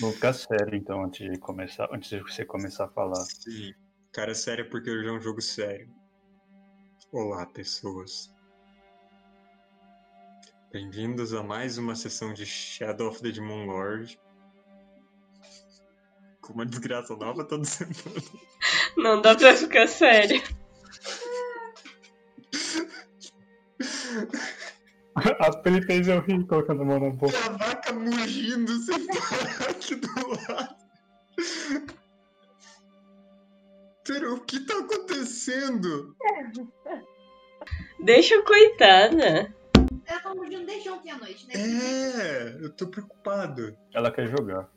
Vou ficar sério então antes de começar, antes de você começar a falar. Sim. Cara, sério porque hoje é um jogo sério. Olá, pessoas. Bem-vindos a mais uma sessão de Shadow of the Demon Lord. Com uma desgraça nova toda semana. Não dá pra ficar sério. A Pri fez eu rir colocando a mão na boca. Mugindo sem parar aqui do lado. Pera, o que tá acontecendo? Deixa coitada. Ela tá mordindo desde ontem à noite, né? É, eu tô preocupado. Ela quer jogar.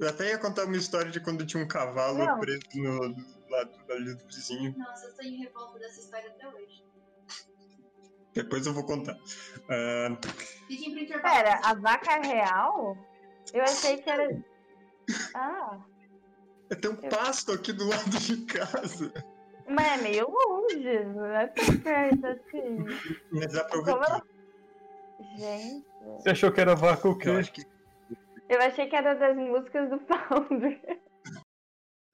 Eu até ia contar uma história de quando tinha um cavalo Não. preso no do lado ali do vizinho. Nossa, eu tô em revolta dessa história até hoje. Depois eu vou contar. Intervalo. Pera, a vaca é real? Eu achei que era. Ah, tem um pasto aqui do lado de casa. mas é meio longe, não é tão perto assim. Mas aproveitou. ela... Gente, Você achou que era vaca o quê? Eu que. eu achei que era das músicas do Founder.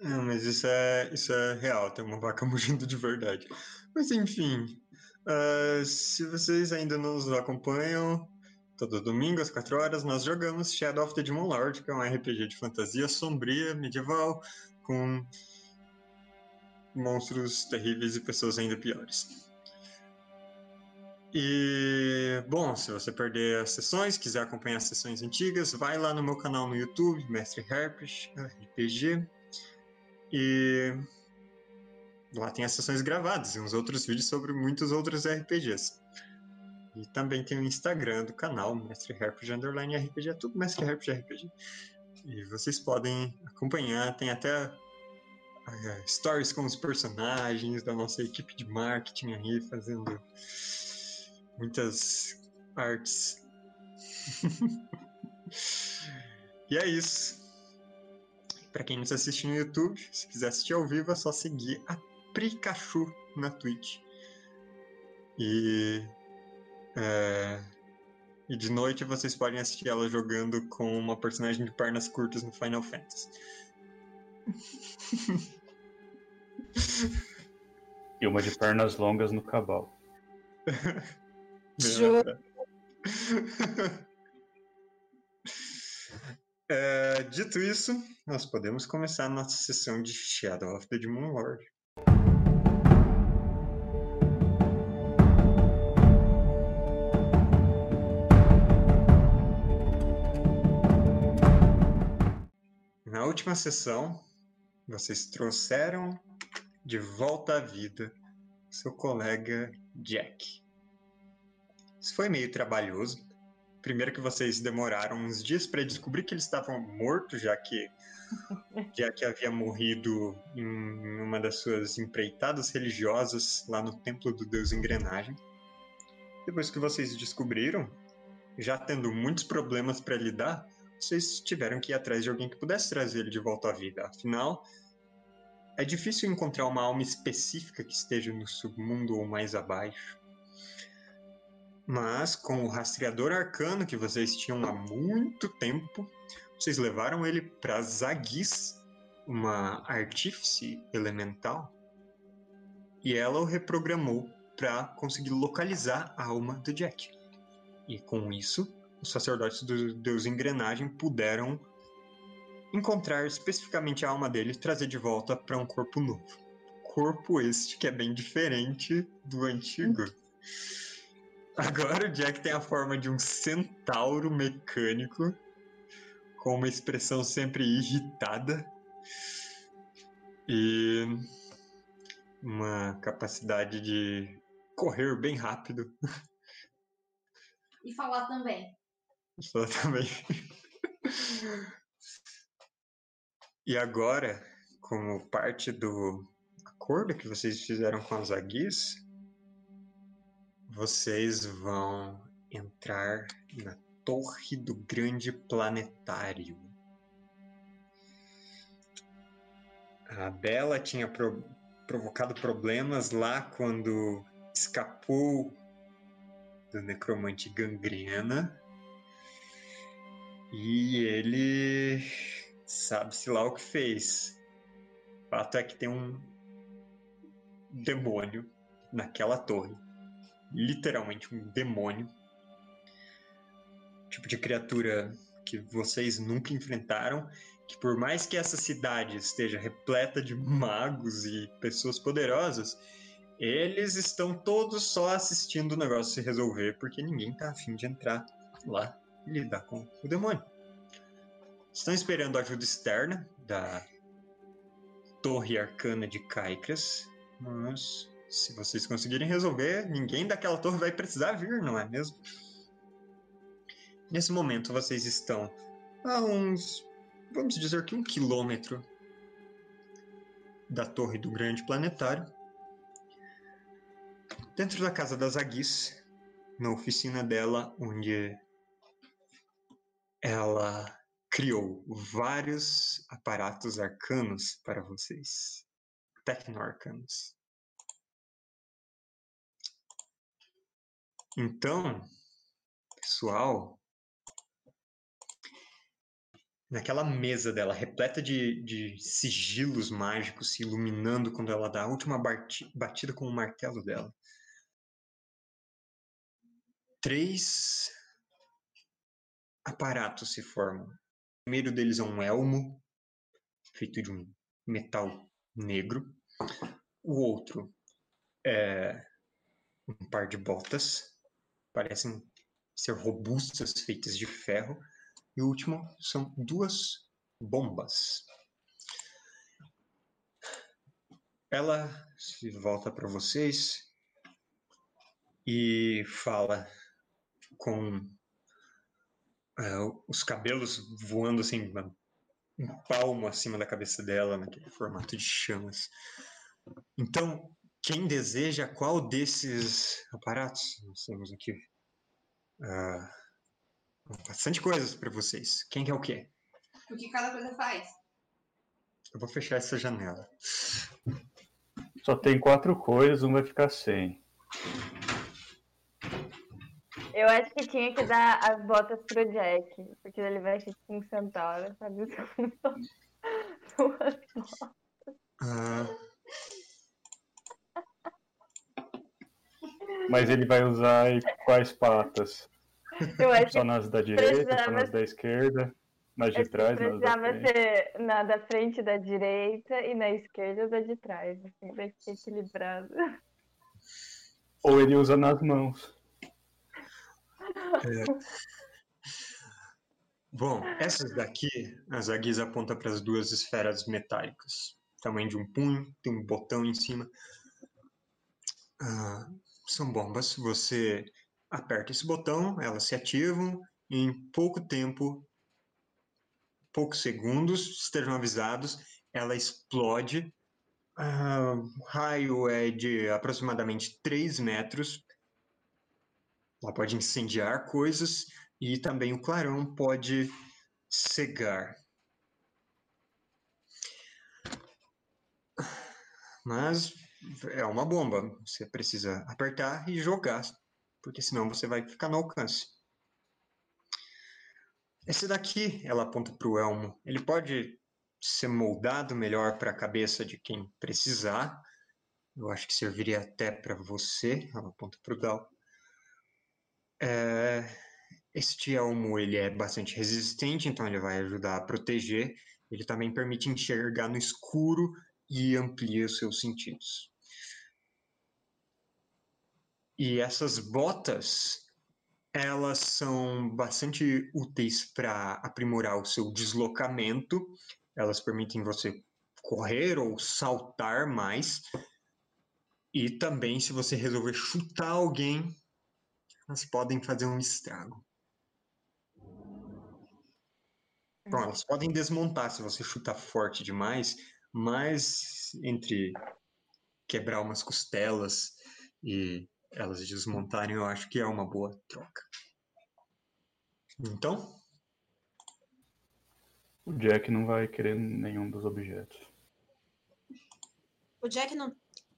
Não, mas isso é, isso é real, tem uma vaca mugindo de verdade. Mas enfim, ah, se vocês ainda não nos acompanham, todo domingo às 4 horas nós jogamos Shadow of the Demon Lord, que é um RPG de fantasia sombria, medieval, com monstros terríveis e pessoas ainda piores. E, bom, se você perder as sessões, quiser acompanhar as sessões antigas, vai lá no meu canal no YouTube, Mestre Herpes RPG. E lá tem as sessões gravadas e uns outros vídeos sobre muitos outros RPGs. E também tem o Instagram do canal, Mestre Herpes Underline RPG, é tudo Mestre Herpes RPG. E vocês podem acompanhar, tem até eh, stories com os personagens da nossa equipe de marketing aí, fazendo muitas artes. e é isso. Pra quem nos assiste no YouTube, se quiser assistir ao vivo, é só seguir a Prikachu na Twitch. E. é, e de noite vocês podem assistir ela jogando com uma personagem de pernas curtas no Final Fantasy. E uma de pernas longas no. Juro. É, dito isso, nós podemos começar a nossa sessão de Shadow of the Demon Lord. Última sessão, vocês trouxeram de volta à vida seu colega Jack. Isso foi meio trabalhoso. Primeiro que vocês demoraram uns dias para descobrir que ele estava morto, já que já que havia morrido em uma das suas empreitadas religiosas lá no templo do Deus Engrenagem. Depois que vocês descobriram, já tendo muitos problemas para lidar, vocês tiveram que ir atrás de alguém que pudesse trazer ele de volta à vida. Afinal, é difícil encontrar uma alma específica que esteja no submundo ou mais abaixo. Mas, com o rastreador arcano que vocês tinham há muito tempo, vocês levaram ele para Zagis, uma artífice elemental, e ela o reprogramou para conseguir localizar a alma do Jack. E com isso, os sacerdotes do Deus Engrenagem puderam encontrar especificamente a alma dele e trazer de volta para um corpo novo. Corpo este que é bem diferente do antigo. Agora o Jack tem a forma de um centauro mecânico, com uma expressão sempre irritada e uma capacidade de correr bem rápido. E falar também. Também. E agora, como parte do acordo que vocês fizeram com as Aguis, vocês vão entrar na Torre do Grande Planetário. A Bela tinha pro- provocado problemas lá quando escapou do necromante Gangrena. E ele sabe-se lá o que fez. O fato é que tem um demônio naquela torre. Literalmente um demônio. Tipo de criatura que vocês nunca enfrentaram. Que por mais que essa cidade esteja repleta de magos e pessoas poderosas, eles estão todos só assistindo o negócio se resolver, porque ninguém tá afim de entrar lá lidar com o demônio. Estão esperando ajuda externa da Torre Arcana de Caicras, mas se vocês conseguirem resolver, ninguém daquela torre vai precisar vir, não é mesmo? Nesse momento, vocês estão a uns, vamos dizer que um quilômetro da torre do grande planetário. Dentro da casa das Aguis, na oficina dela, onde ela criou vários aparatos arcanos para vocês. Tecno-arcanos. Então, pessoal, naquela mesa dela, repleta de, de sigilos mágicos se iluminando quando ela dá a última bati- batida com o martelo dela. Três aparatos se formam. O primeiro deles é um elmo, feito de um metal negro. O outro é um par de botas, parecem ser robustas, feitas de ferro. E o último são duas bombas. Ela se volta para vocês e fala com é, os cabelos voando assim, um palmo acima da cabeça dela, naquele formato de chamas. Então, quem deseja qual desses aparatos? Nós temos aqui ah, bastante coisas para vocês. Quem quer o quê? O que cada coisa faz. Eu vou fechar essa janela. Só tem quatro coisas, um vai ficar sem. Eu acho que tinha que dar as botas pro Jack, porque ele vai ser um centauro, sabe? Duas botas. Ah, Mas ele vai usar quais patas? Só nas da direita, só precisava- nas da esquerda, nas de trás, nas da precisava frente. ser na da frente da direita e na esquerda da de trás, assim, vai ser equilibrado. Ou ele usa nas mãos. Bom, essas daqui, as aguis apontam para as duas esferas metálicas. Tamanho de um punho, tem um botão em cima. Ah, são bombas. Você aperta esse botão, elas se ativam e em pouco tempo, poucos segundos, estejam avisados, ela explode. Ah, o raio é de aproximadamente 3 metros. Ela pode incendiar coisas e também o clarão pode cegar. Mas é uma bomba. Você precisa apertar e jogar, porque senão você vai ficar no alcance. Esse daqui, ela aponta para o elmo. Ele pode ser moldado melhor para a cabeça de quem precisar. Eu acho que serviria até para você. Ela aponta para o Dal. É, este elmo ele é bastante resistente, então ele vai ajudar a proteger. Ele também permite enxergar no escuro e amplia os seus sentidos. E essas botas, elas são bastante úteis para aprimorar o seu deslocamento. Elas permitem você correr ou saltar mais. E também, se você resolver chutar alguém, elas podem fazer um estrago. Bom, elas podem desmontar se você chutar forte demais, mas entre quebrar umas costelas e elas desmontarem, eu acho que é uma boa troca. Então, O Jack não vai querer nenhum dos objetos. O Jack não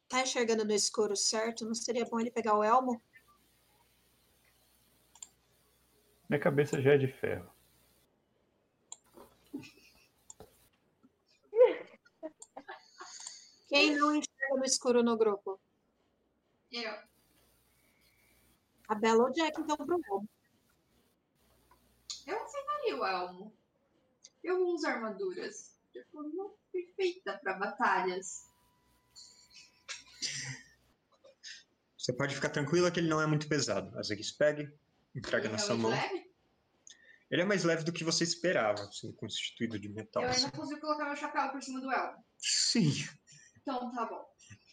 tá enxergando no escuro, certo? Não seria bom ele pegar o elmo? Minha cabeça já é de ferro. Quem não enxerga no escuro no grupo? Eu. A Bela ou Jack, então, pro elmo. Eu aceitaria o elmo. Eu uso armaduras. Tipo, não perfeita para pra batalhas. Você pode ficar tranquila que ele não é muito pesado. As Azegues pegue entrega na é sua mão. leve. Ele é mais leve do que você esperava, sendo constituído de metal. Eu ainda consigo colocar meu chapéu por cima do Elmo. Sim. Então tá bom.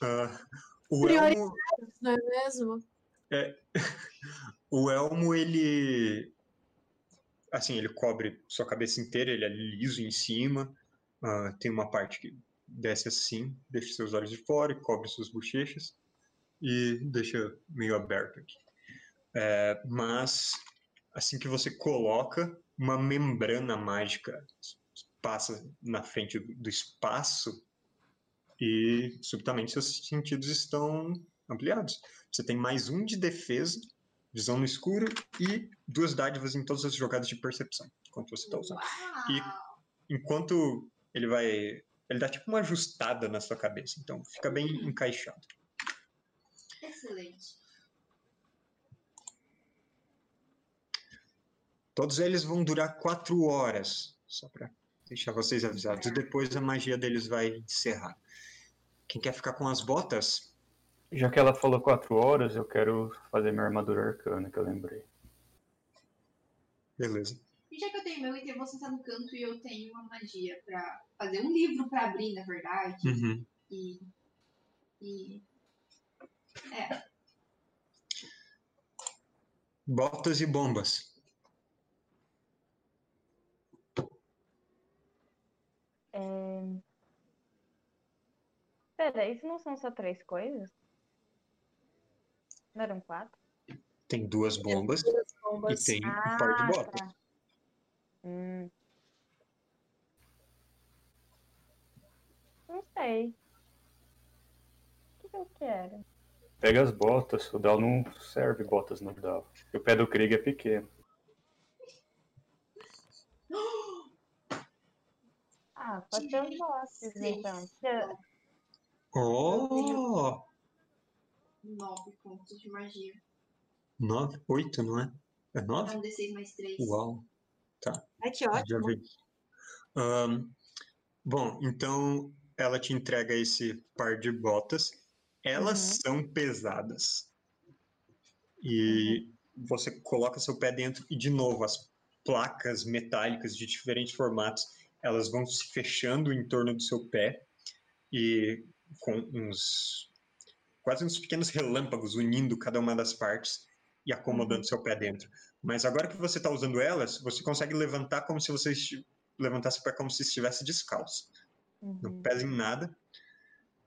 Ah, o Elmo, Não é mesmo? o Elmo, ele. Assim, ele cobre sua cabeça inteira, ele é liso em cima. ah, tem uma parte que desce assim, deixa seus olhos de fora e cobre suas bochechas. E deixa meio aberto aqui. É, mas, assim que você coloca, uma membrana mágica passa na frente do espaço e subitamente seus sentidos estão ampliados. Você tem mais um de defesa, visão no escuro e duas dádivas em todas as jogadas de percepção, enquanto você está usando. E-! Enquanto ele vai. Ele dá tipo uma ajustada na sua cabeça, então fica bem encaixado. Todos eles vão durar quatro horas, só para deixar vocês avisados. Depois a magia deles vai encerrar. Quem quer ficar com as botas? Já que ela falou quatro horas, eu quero fazer minha armadura arcana, que eu lembrei. Beleza. E já que eu tenho meu item, eu vou sentar no canto e eu tenho uma magia pra fazer um livro pra abrir, na verdade. Uhum. E. E. Botas e bombas. É... Pera, isso não são só três coisas? Não eram quatro? Tem duas bombas Duas e bombas. tem um par de Ah, botas. tá. Hum. Não sei. O que que eu quero? Pega as botas, o Dal não serve botas no Dal. E o pé do Krieg é pequeno. Ah, pode ser os Sim. então. Oh! Nove pontos de magia. Nove, oito, não é? É É nove? um D6 mais 3. Uau. Ai, que Já ótimo. vi. Ahn, bom, então ela te entrega esse par de botas. Elas Uhum. são pesadas. E você coloca seu pé dentro e, de novo, as placas metálicas de diferentes formatos, elas vão se fechando em torno do seu pé e com uns quase uns pequenos relâmpagos unindo cada uma das partes e acomodando seu pé dentro. Mas agora que você está usando elas, você consegue levantar como se você levantasse o pé como se estivesse descalço. Não Uhum. pesa em nada.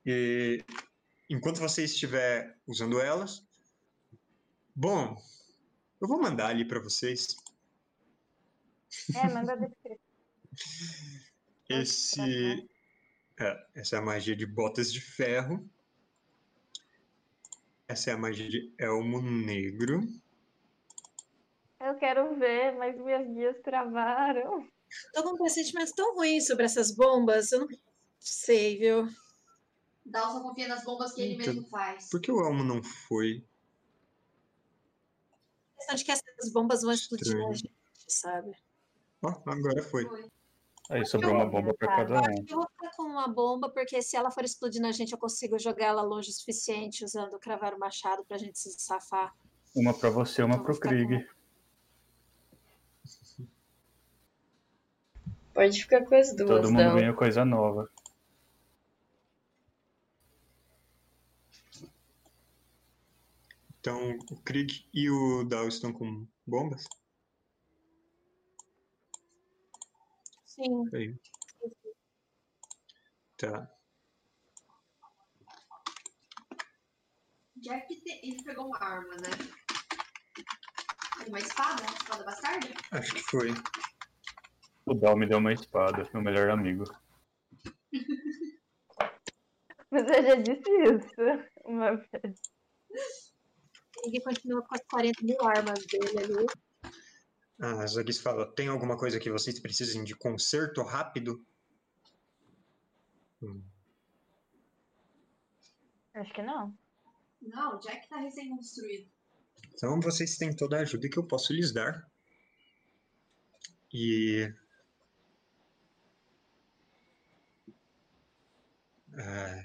E enquanto você estiver usando elas, bom, eu vou mandar ali para vocês É, manda a descrição. Esse é, essa é a magia de botas de ferro. Essa é a magia de elmo negro. Eu quero ver, mas minhas guias travaram. Tô com um pressentimento tão ruim sobre essas bombas. Eu não sei, viu? Dal só confia nas bombas que ele mesmo faz. Por que o elmo não foi? A questão de que essas bombas vão explodir na gente, sabe? Ó, agora foi. Foi. Aí sobrou uma bomba pra cada Eu um. eu vou ficar com uma bomba, porque se ela for explodir na gente, eu consigo jogar ela longe o suficiente usando o cravar o machado pra gente se safar. Uma pra você, uma Então, pro Krieg. Pode ficar com as duas, Todo mundo não. ganha coisa nova. Então, o Krieg e o Dal estão com bombas? Sim. Aí. Tá. Jack, te- ele pegou uma arma, né? Uma espada? Uma espada bastarda? Acho que foi. O Dal me deu uma espada, meu melhor amigo. Mas eu já disse isso uma vez. Ele continua com as 40 mil armas dele ali. A Zagis fala: tem alguma coisa que vocês precisem de conserto rápido? Hum. Acho que não. Não, o Jack tá recém-construído. Então vocês têm toda a ajuda que eu posso lhes dar. E. Ah,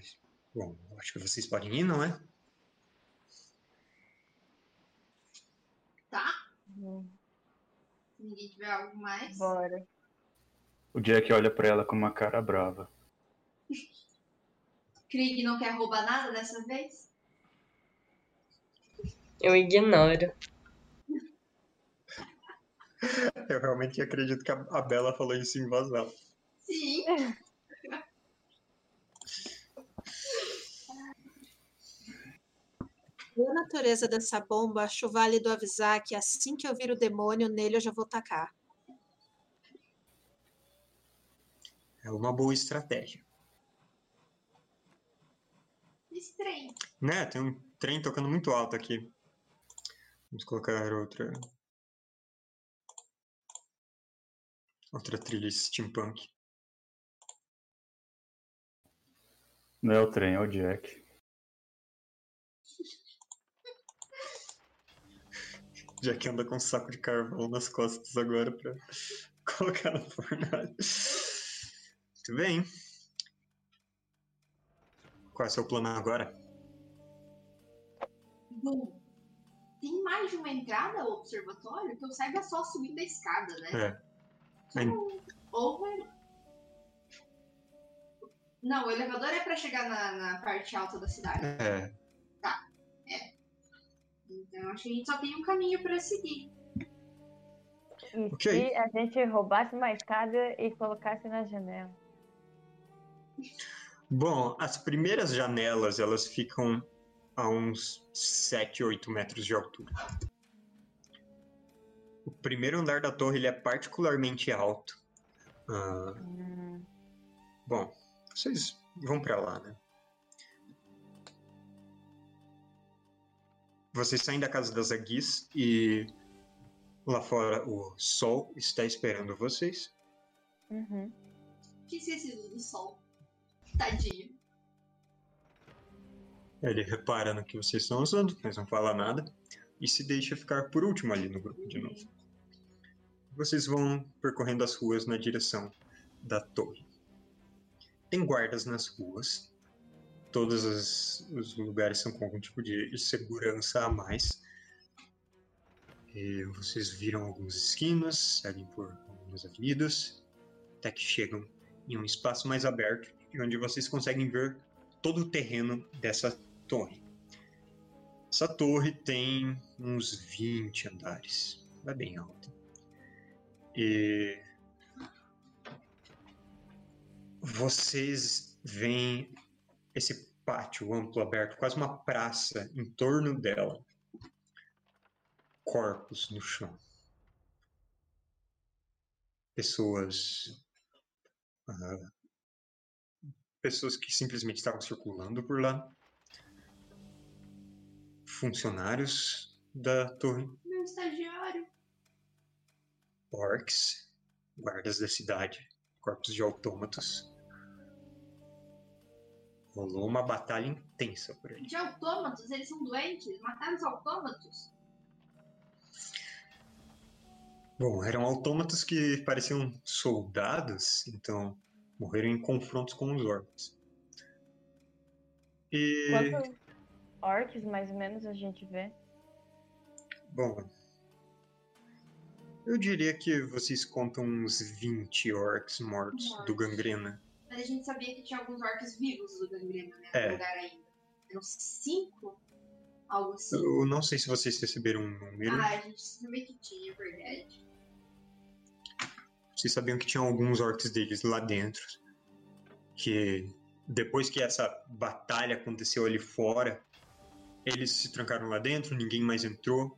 bom, acho que vocês podem ir, não é? Tá? Hum, ninguém tiver algo mais. Bora. O Jack olha pra ela com uma cara brava. Krieg não quer roubar nada dessa vez? Eu ignoro. Eu realmente acredito que a a Bela falou isso em voz alta. Sim. Pela natureza dessa bomba, acho válido avisar que assim que eu vir o demônio, nele eu já vou tacar. É uma boa estratégia. Estranho. Né? Tem um trem tocando muito alto aqui. Vamos colocar outra. Outra trilha steampunk. Não é o trem, é o Jack. Já que anda com um saco de carvão nas costas agora pra colocar na fornalha. Muito bem. Qual é o seu plano agora? Bom, tem mais de uma entrada ao observatório que eu saiba só subindo a escada, né? É. Tipo, ou Não, o elevador é pra chegar na, na parte alta da cidade. É. Então acho que a gente só tem um caminho pra seguir. E Ok. se a gente roubasse uma escada e colocasse na janela? Bom, as primeiras janelas elas ficam a uns 7, 8 metros de altura. O primeiro andar da torre ele é particularmente alto. Ah, Hum, bom, vocês vão pra lá, né? Vocês saem da casa das Aguis e lá fora o sol está esperando vocês. uhum. Que esquecido do sol. Tadinho. Ele repara no que vocês estão usando, mas não fala nada. E se deixa ficar por último ali no grupo de novo. Vocês vão percorrendo as ruas na direção da torre. Tem guardas nas ruas. Todos as- os lugares são com algum tipo de segurança a mais. E vocês viram algumas esquinas, seguem por algumas avenidas, até que chegam em um espaço mais aberto, onde vocês conseguem ver todo o terreno dessa torre. Essa torre tem uns 20 andares. É bem alta. E vocês veem esse pátio amplo aberto, quase uma praça em torno dela. Corpos no chão. Pessoas ah, pessoas que simplesmente estavam circulando por lá, funcionários da torre, Meu estagiário. orcs, guardas da cidade, corpos de autômatos. Rolou uma batalha intensa por aí. De autômatos, eles são doentes. Mataram os autômatos. Bom, eram autômatos que pareciam soldados, então morreram em confrontos com os orcs. E. Quantos orcs, mais ou menos, a gente vê? Bom, eu diria que vocês contam uns 20 orcs mortos do gangrena. Mas a gente sabia que tinha alguns orcs vivos do gangrena, né? É. No lugar ainda. Eram cinco? Algo assim. Eu não sei se vocês receberam um número. Ah, a gente sabia que tinha, é verdade. Vocês sabiam que tinham alguns orcs deles lá dentro. Que depois que essa batalha aconteceu ali fora, eles se trancaram lá dentro, ninguém mais entrou.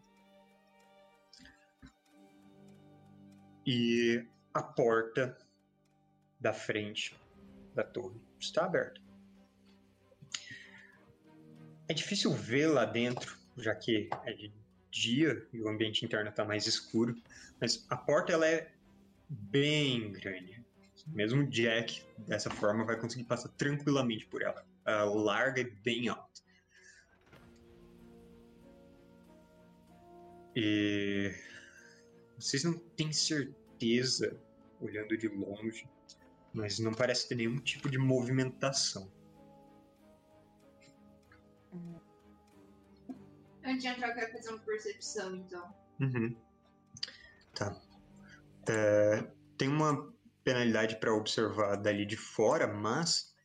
E a porta da frente da torre. Está aberto. É difícil ver lá dentro, já que é de dia e o ambiente interno está mais escuro, mas a porta ela é bem grande. Mesmo Jack, dessa forma, vai conseguir passar tranquilamente por ela. Ela larga e bem alta. E vocês não têm certeza, olhando de longe, mas não parece ter nenhum tipo de movimentação. Antes de entrar, eu quero fazer uma percepção, então. Uhum. Tá. É, tem uma penalidade para observar dali de fora, mas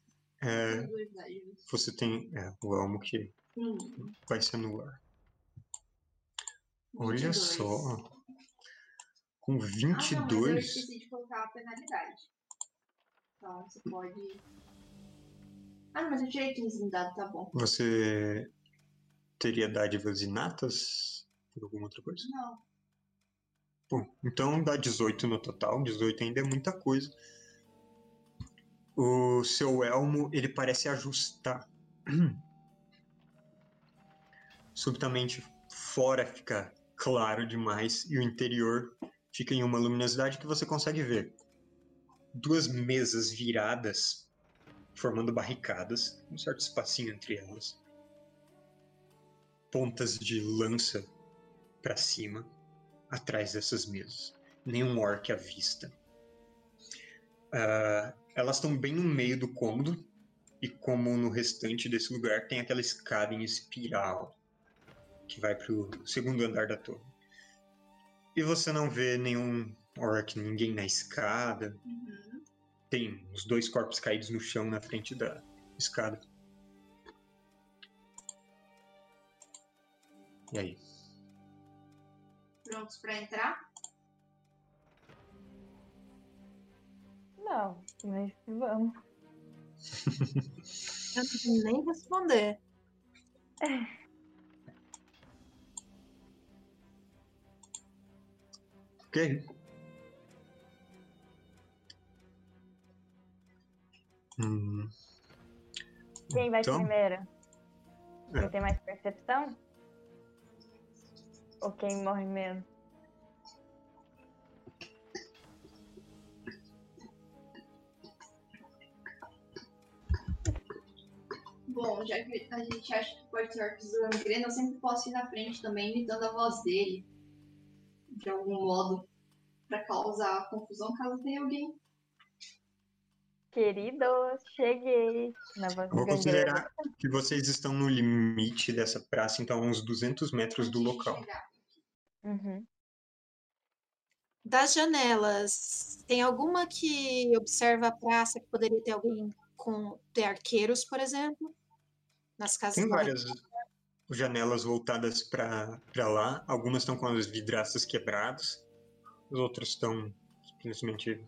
é, dados. você tem é, o elmo que Hum, vai ser no ar. Olha 22. só. Com Ah, não, mas eu 22. esqueci de colocar a penalidade. Então, você pode... Ah, mas eu tirei 15 no dado, tá bom. Você teria dádivas inatas por alguma outra coisa? Não. Bom, então dá 18 no total. 18 ainda é muita coisa. O seu elmo, ele parece ajustar. Subitamente, fora fica claro demais e o interior fica em uma luminosidade que você consegue ver. Duas mesas viradas, formando barricadas, um certo espacinho entre elas. Pontas de lança para cima, atrás dessas mesas. Nenhum orc à vista. Ah, elas estão bem no meio do cômodo, e como no restante desse lugar, tem aquela escada em espiral que vai para o segundo andar da torre. E você não vê nenhum orc, ninguém na escada. Uhum. Tem os dois corpos caídos no chão na frente da escada. E aí? Prontos pra entrar? Não, mas vamos. Eu não vou nem responder. Ok. Hum, Quem vai Então? primeiro? É. Quem tem mais percepção? Ou quem morre menos? Bom, já que a gente acha que pode ser orcs do Gangrena, eu sempre posso ir na frente também, imitando a voz dele. De algum modo. Pra causar confusão caso tenha alguém. Queridos, cheguei. Na voz Vou considerar que vocês estão no limite dessa praça, então a uns 200 metros do local. Uhum. Das janelas, tem alguma que observa a praça que poderia ter alguém com ter arqueiros, por exemplo? Nas casas Tem várias janelas voltadas para lá, algumas estão com as vidraças quebradas, as outras estão simplesmente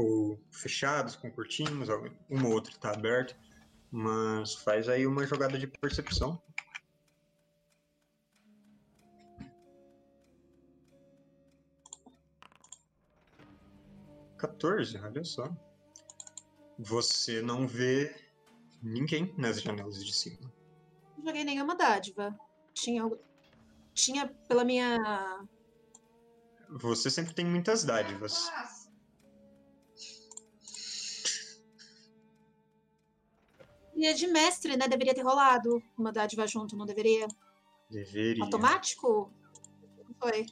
ou fechadas com cortinas, uma ou outra está aberta, mas faz aí uma jogada de percepção. Quatorze, olha só. Você não vê ninguém nas janelas de cima. Não joguei nenhuma dádiva. Tinha, tinha pela minha. Você sempre tem muitas dádivas. E é de mestre, né? Deveria ter rolado uma dádiva junto, não deveria? Deveria. Automático? Não foi.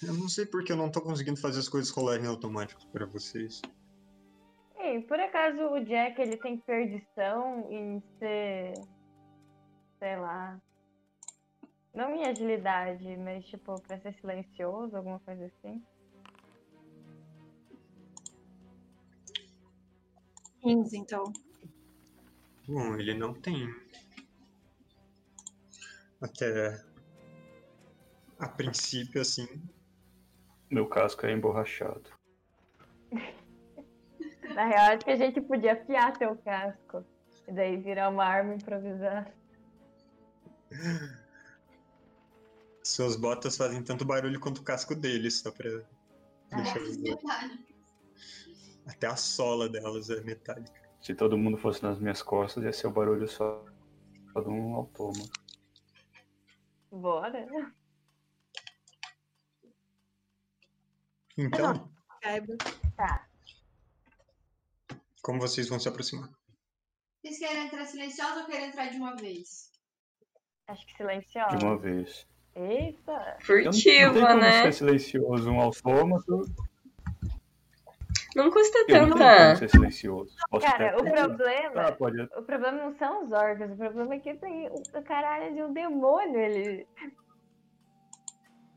Eu não sei porque eu não tô conseguindo fazer as coisas rolarem automático para vocês. Ei, por acaso o Jack ele tem perdição em ser. Sei lá. Não em agilidade, mas tipo, pra ser silencioso, alguma coisa assim. 15, então. Bom, ele não tem. Até. A princípio, assim. Meu casco é emborrachado. Na real, acho que a gente podia afiar teu casco. E daí virar uma arma improvisada. Suas botas fazem tanto barulho quanto o casco dele, só pra deixar é. Até a sola delas é metálica. Se todo mundo fosse nas minhas costas, ia ser o barulho só, só de um autômato. Bora. Então, Caiba. Tá. como vocês vão se aproximar? Vocês querem entrar silenciosos ou querem entrar de uma vez? Acho que silenciosa. De uma vez. Eita! Eu não, não tem Furtiva, como né? ser silencioso um autômato. Não custa Eu não tenho como tanta. ser silencioso. Posso Cara, o problema. Ah, pode. O problema não são os órgãos, o problema é que tem o caralho de um demônio ele.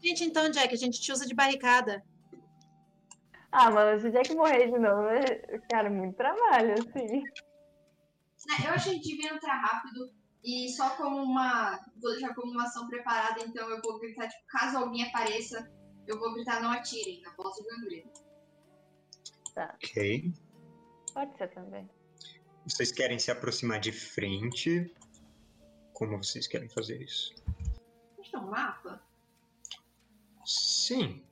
Gente, então, Jack, a gente te usa de barricada. Ah, mano, se o Jack morrer de novo, é- cara, muito trabalho, assim. Né, Eu acho que a gente devia entrar rápido e só como uma. Vou deixar como uma ação preparada, então eu vou gritar, tipo, caso alguém apareça, eu vou gritar não atirem na posse do gangreno. Ok. Pode ser também. Vocês querem se aproximar de frente? Como vocês querem fazer isso? A gente tem um mapa? Sim.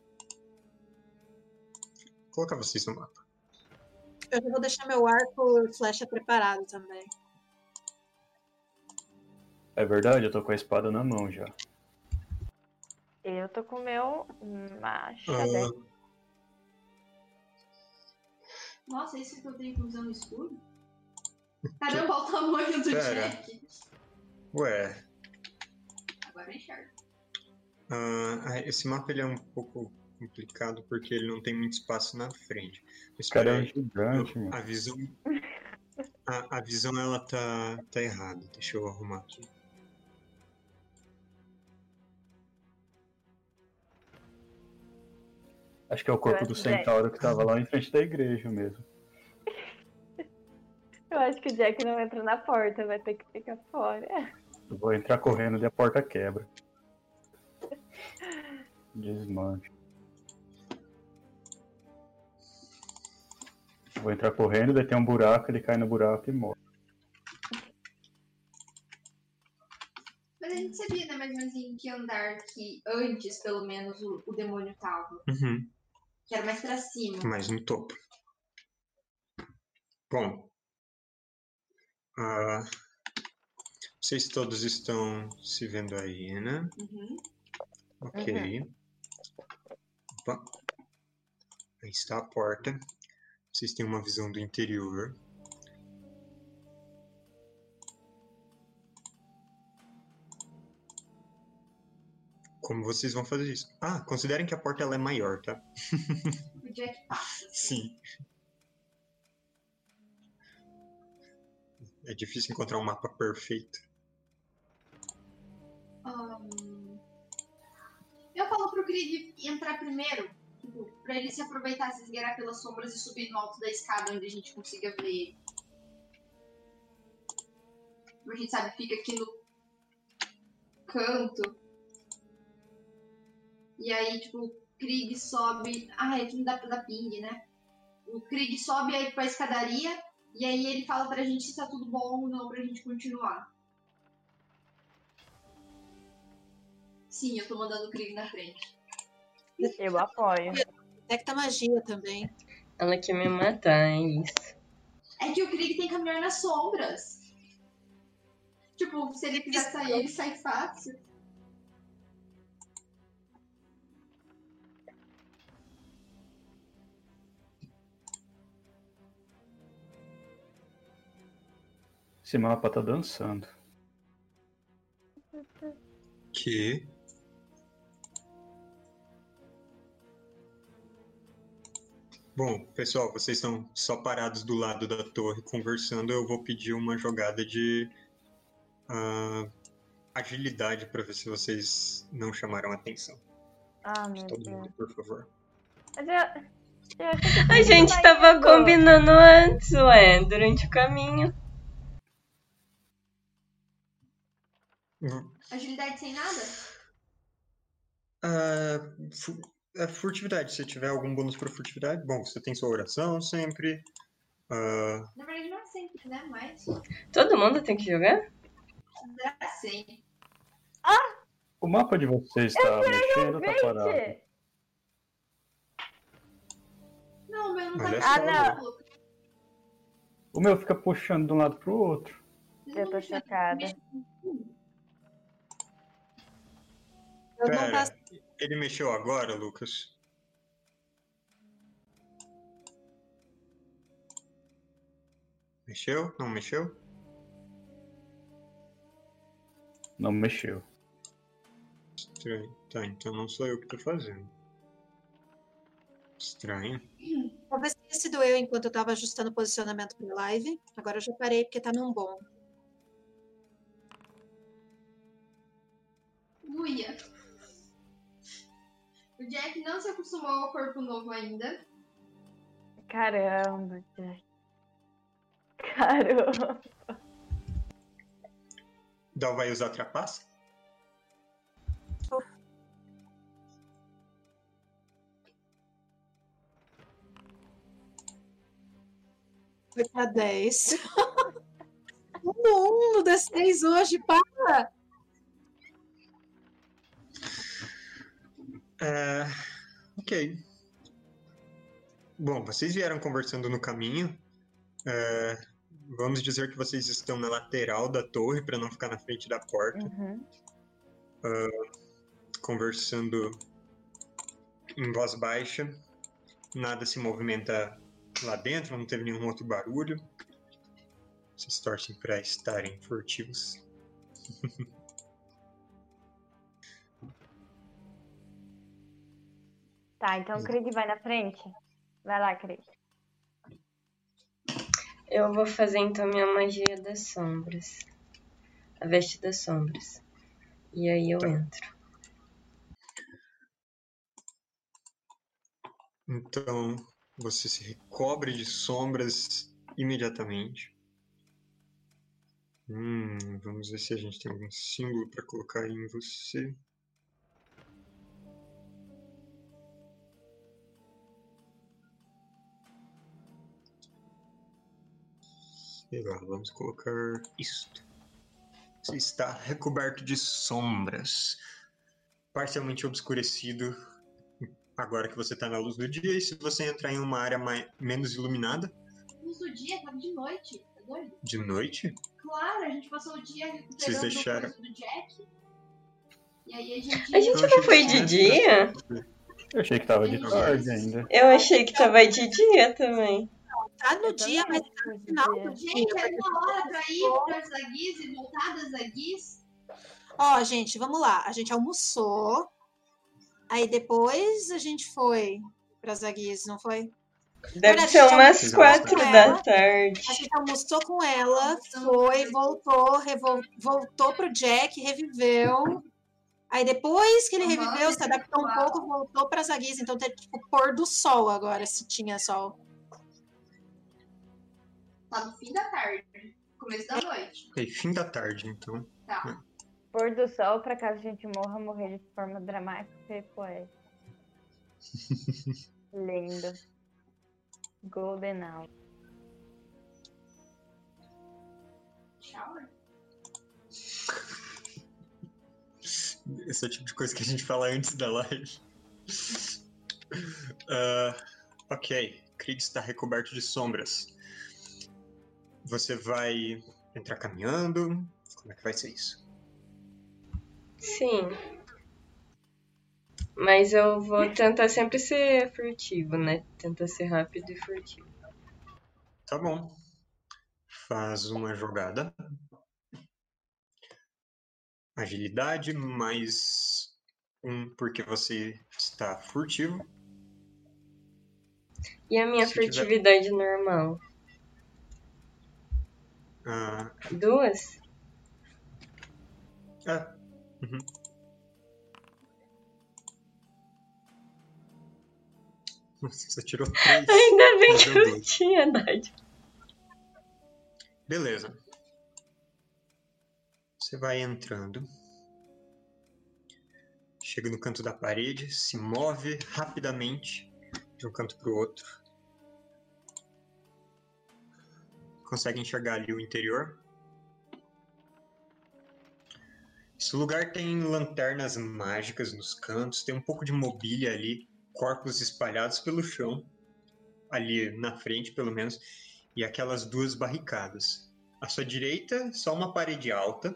Vou colocar vocês no mapa. Eu já vou deixar meu arco e flecha preparado também. É verdade, eu tô com a espada na mão já. Eu tô com o meu macho. Ah, Nossa, é isso que eu tenho que usar no escuro? Caramba, olha o tamanho do Pera. Jack. ué, Agora eu enxergo. ah, esse mapa ele é um pouco complicado porque ele não tem muito espaço na frente. Mas cara é um gigante, meu. a visão, a, a visão ela tá, tá errada. Deixa eu arrumar aqui. Acho que é o corpo do centauro que tava lá em frente da igreja mesmo. Eu acho que o Jack não entra na porta, vai ter que ficar fora. Eu vou entrar correndo e a porta quebra. Desmanche. Eu Vou entrar correndo, daí tem um buraco, ele cai no buraco e morre. Mas a gente sabia, né, mais ou menos em que andar que antes, pelo menos, o, o demônio tava. Uhum. Que era mais pra cima. mais no topo. Bom, ah, vocês todos estão se vendo aí, né? Uhum. Ok. Opa. Aí está a porta. Vocês têm uma visão do interior. Como vocês vão fazer isso? Ah, considerem que a porta ela é maior, tá? O Jack passa. Sim. É difícil encontrar um mapa perfeito. Ahn, Eu falo pro Krieg entrar primeiro. Tipo, pra ele se aproveitar, se esgueirar pelas sombras e subir no alto da escada onde a gente consiga ver ele. A gente sabe, fica aqui no canto. E aí, tipo, o Krieg sobe. Ah, aqui não dá pra dar ping, né? O Krieg sobe aí pra escadaria. E aí ele fala pra gente se tá tudo bom ou não pra gente continuar. Sim, eu tô mandando o Krieg na frente. Eu apoio. Detecta magia também. Ela quer me matar, é isso. É que o Krieg tem que caminhar nas sombras. Tipo, se ele quiser sair, ele sai fácil. Esse mapa tá dançando. Que. Bom, pessoal, vocês estão só parados do lado da torre conversando. Eu vou pedir uma jogada de ah, agilidade para ver se vocês não chamaram atenção. Ah, meu Todo Deus. mundo, por favor. Mas eu, eu A gente tava combinando antes, ué, durante o caminho. Agilidade sem nada? Ah, fu- é furtividade. Se tiver algum bônus para furtividade, bom, você tem sua oração sempre. Ah, Na verdade, não é sempre, né? Mas Todo mundo tem que jogar? dá sempre. O mapa de vocês tá mexendo tá parado? Não, meu não tá só. parado. O meu fica puxando de um lado pro outro. eu tô chocada. Pera, passo. ele mexeu agora, Lucas? Mexeu? Não mexeu? Não mexeu. Estranho. Tá, então não sou eu que tô fazendo. Estranho. Talvez tenha sido eu enquanto eu tava ajustando o posicionamento pra live. Agora eu já parei porque tá num bom. Luia. Jack não se acostumou ao corpo novo ainda. Caramba, Jack. Caramba. Dal vai usar trapaça? Foi pra 10. Um 1 no D6 hoje, para! É, ok. Bom, vocês vieram conversando no caminho. É, vamos dizer que vocês estão na lateral da torre para não ficar na frente da porta, Uhum. conversando em voz baixa. Nada se movimenta lá dentro, não teve nenhum outro barulho. Vocês torcem para estarem furtivos. Tá, então o Craig vai na frente. Vai lá, Craig. Eu vou fazer então minha magia das sombras. A veste das sombras. E aí eu Tá. entro. Então você se recobre de sombras imediatamente. Hum, vamos ver se a gente tem algum símbolo para colocar em você. Sei lá, vamos colocar isto. Você está recoberto de sombras, parcialmente obscurecido agora que você está na luz do dia, e se você entrar em uma área mai- menos iluminada, Luz do dia, tava de noite. Tá doido? de noite, Claro, a gente passou o dia Vocês pegando deixaram- do Jack. E aí a gente. A gente não foi de dia? Eu achei que tava de tarde ainda. Eu achei que tava de dia também. Tá no Eu dia, mas acho que final do dia. Gente, era uma hora pra ir pra Zaguis e voltar das Zaguis. Ó, gente, vamos lá. A gente almoçou. Aí depois a gente foi para Zaguis, não foi? Deve Olha, ser umas quatro da ela? tarde. A gente almoçou com ela, foi, voltou, revol- voltou pro Jack, reviveu. Aí depois que ele reviveu, se adaptou um pouco, voltou pra Zaguis. Então tem tipo pôr do sol agora, se tinha sol. Tá no fim da tarde. Começo da noite. ok, fim da tarde, então. Tá. Pôr do sol, pra caso a gente morra, morrer de forma dramática e poética. Lindo. Golden Hour. Shower. Esse é o tipo de coisa que a gente fala antes da live. Ah, ok, Krieg está recoberto de sombras. Você vai entrar caminhando? Como é que vai ser isso? Sim. Mas eu vou tentar sempre ser furtivo, né? Tentar ser rápido e furtivo. Tá bom. Faz uma jogada. Agilidade mais um porque você está furtivo. E a minha Se tiver- furtividade normal? Ah, Duas? é. Uhum. Nossa, você tirou três. Ainda bem que eu dois. tinha dado. Beleza. Você vai entrando. Chega no canto da parede, se move rapidamente de um canto para o outro. Consegue enxergar ali o interior. Esse lugar tem lanternas mágicas nos cantos, tem um pouco de mobília ali, corpos espalhados pelo chão, ali na frente pelo menos, e aquelas duas barricadas. À sua direita, só uma parede alta.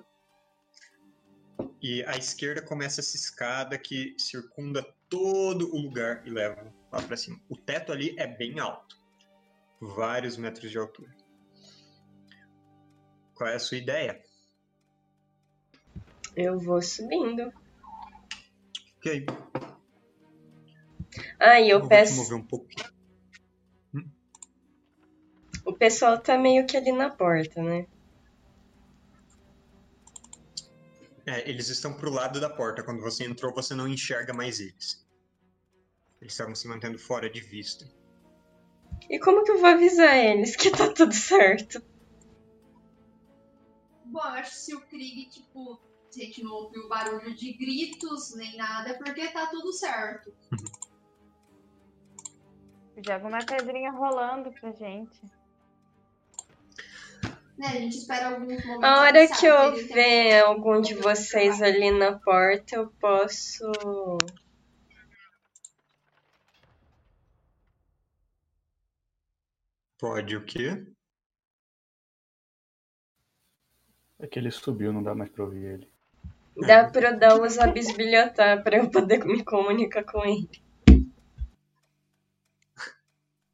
E à esquerda começa essa escada que circunda todo o lugar e leva lá para cima. O teto ali é bem alto, vários metros de altura. Qual é a sua ideia? Eu vou subindo. Ok. Ah, e eu vou te peço. mover um pouco. O pessoal tá meio que ali na porta, né? É, eles estão pro lado da porta. Quando você entrou, você não enxerga mais eles. Eles estavam se mantendo fora de vista. E como que eu vou avisar eles que tá tudo certo? Bom, eu acho que se o Krieg, tipo, se a gente não ouviu barulho de gritos nem nada, é porque tá tudo certo. Joga uma pedrinha rolando pra gente. Né? A gente espera alguns momentos. A hora que eu tem- ver algum de vocês ali na porta, eu posso. Pode o quê? É que ele subiu, não dá mais pra ouvir ele. Dá pra eu dar os abisbilhotar pra eu poder me comunicar com ele.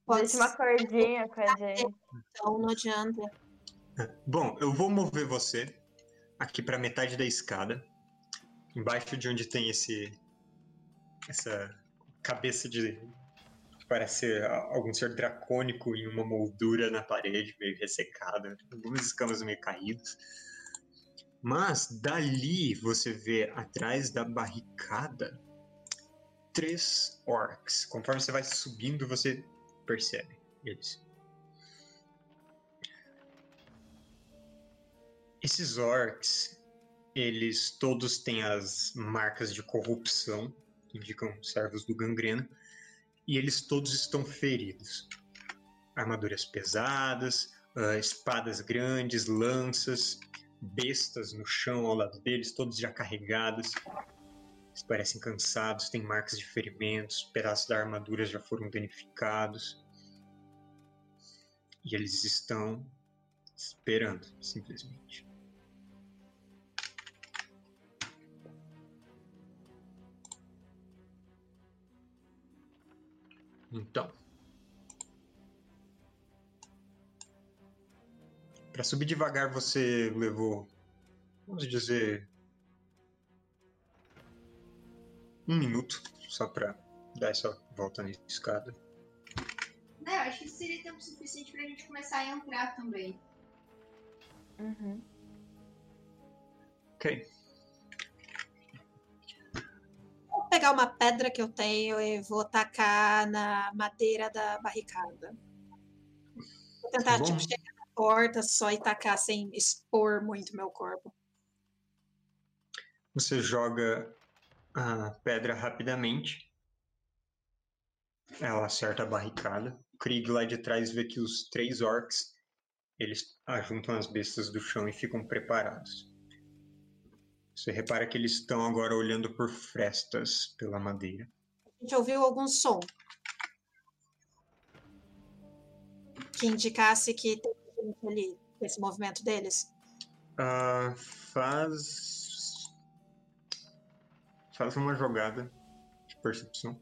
Pode uma cordinha com a gente. então, não adianta. Bom, eu vou mover você aqui pra metade da escada, embaixo de onde tem esse essa cabeça de que parece ser a- algum ser dracônico em uma moldura na parede, meio ressecada, algumas escamas meio caídas. Mas dali você vê atrás da barricada três orcs. Conforme você vai subindo, você percebe eles. Esses orcs, eles todos têm as marcas de corrupção, que indicam servos do gangrena, e eles todos estão feridos. Armaduras pesadas, ah, espadas grandes, lanças, bestas no chão ao lado deles, todos já carregados. Eles parecem cansados, têm marcas de ferimentos, pedaços da armadura já foram danificados. E eles estão esperando, simplesmente. Então. Para subir devagar você levou, vamos dizer, um minuto só para dar essa volta na escada. Né, eu acho que seria tempo suficiente pra gente começar a entrar também. Uhum. Ok. Vou pegar uma pedra que eu tenho e vou tacar na madeira da barricada. Vou tentar Bom. tipo, chegar na porta só e tacar sem expor muito meu corpo. Você joga a pedra rapidamente. Ela acerta a barricada. O Krieg lá de trás vê que os três orcs eles ajuntam as bestas do chão e ficam preparados. Você repara que eles estão agora olhando por frestas pela madeira. A gente ouviu algum som que indicasse que tem gente ali, esse movimento deles. Ah, faz. Faz uma jogada de percepção.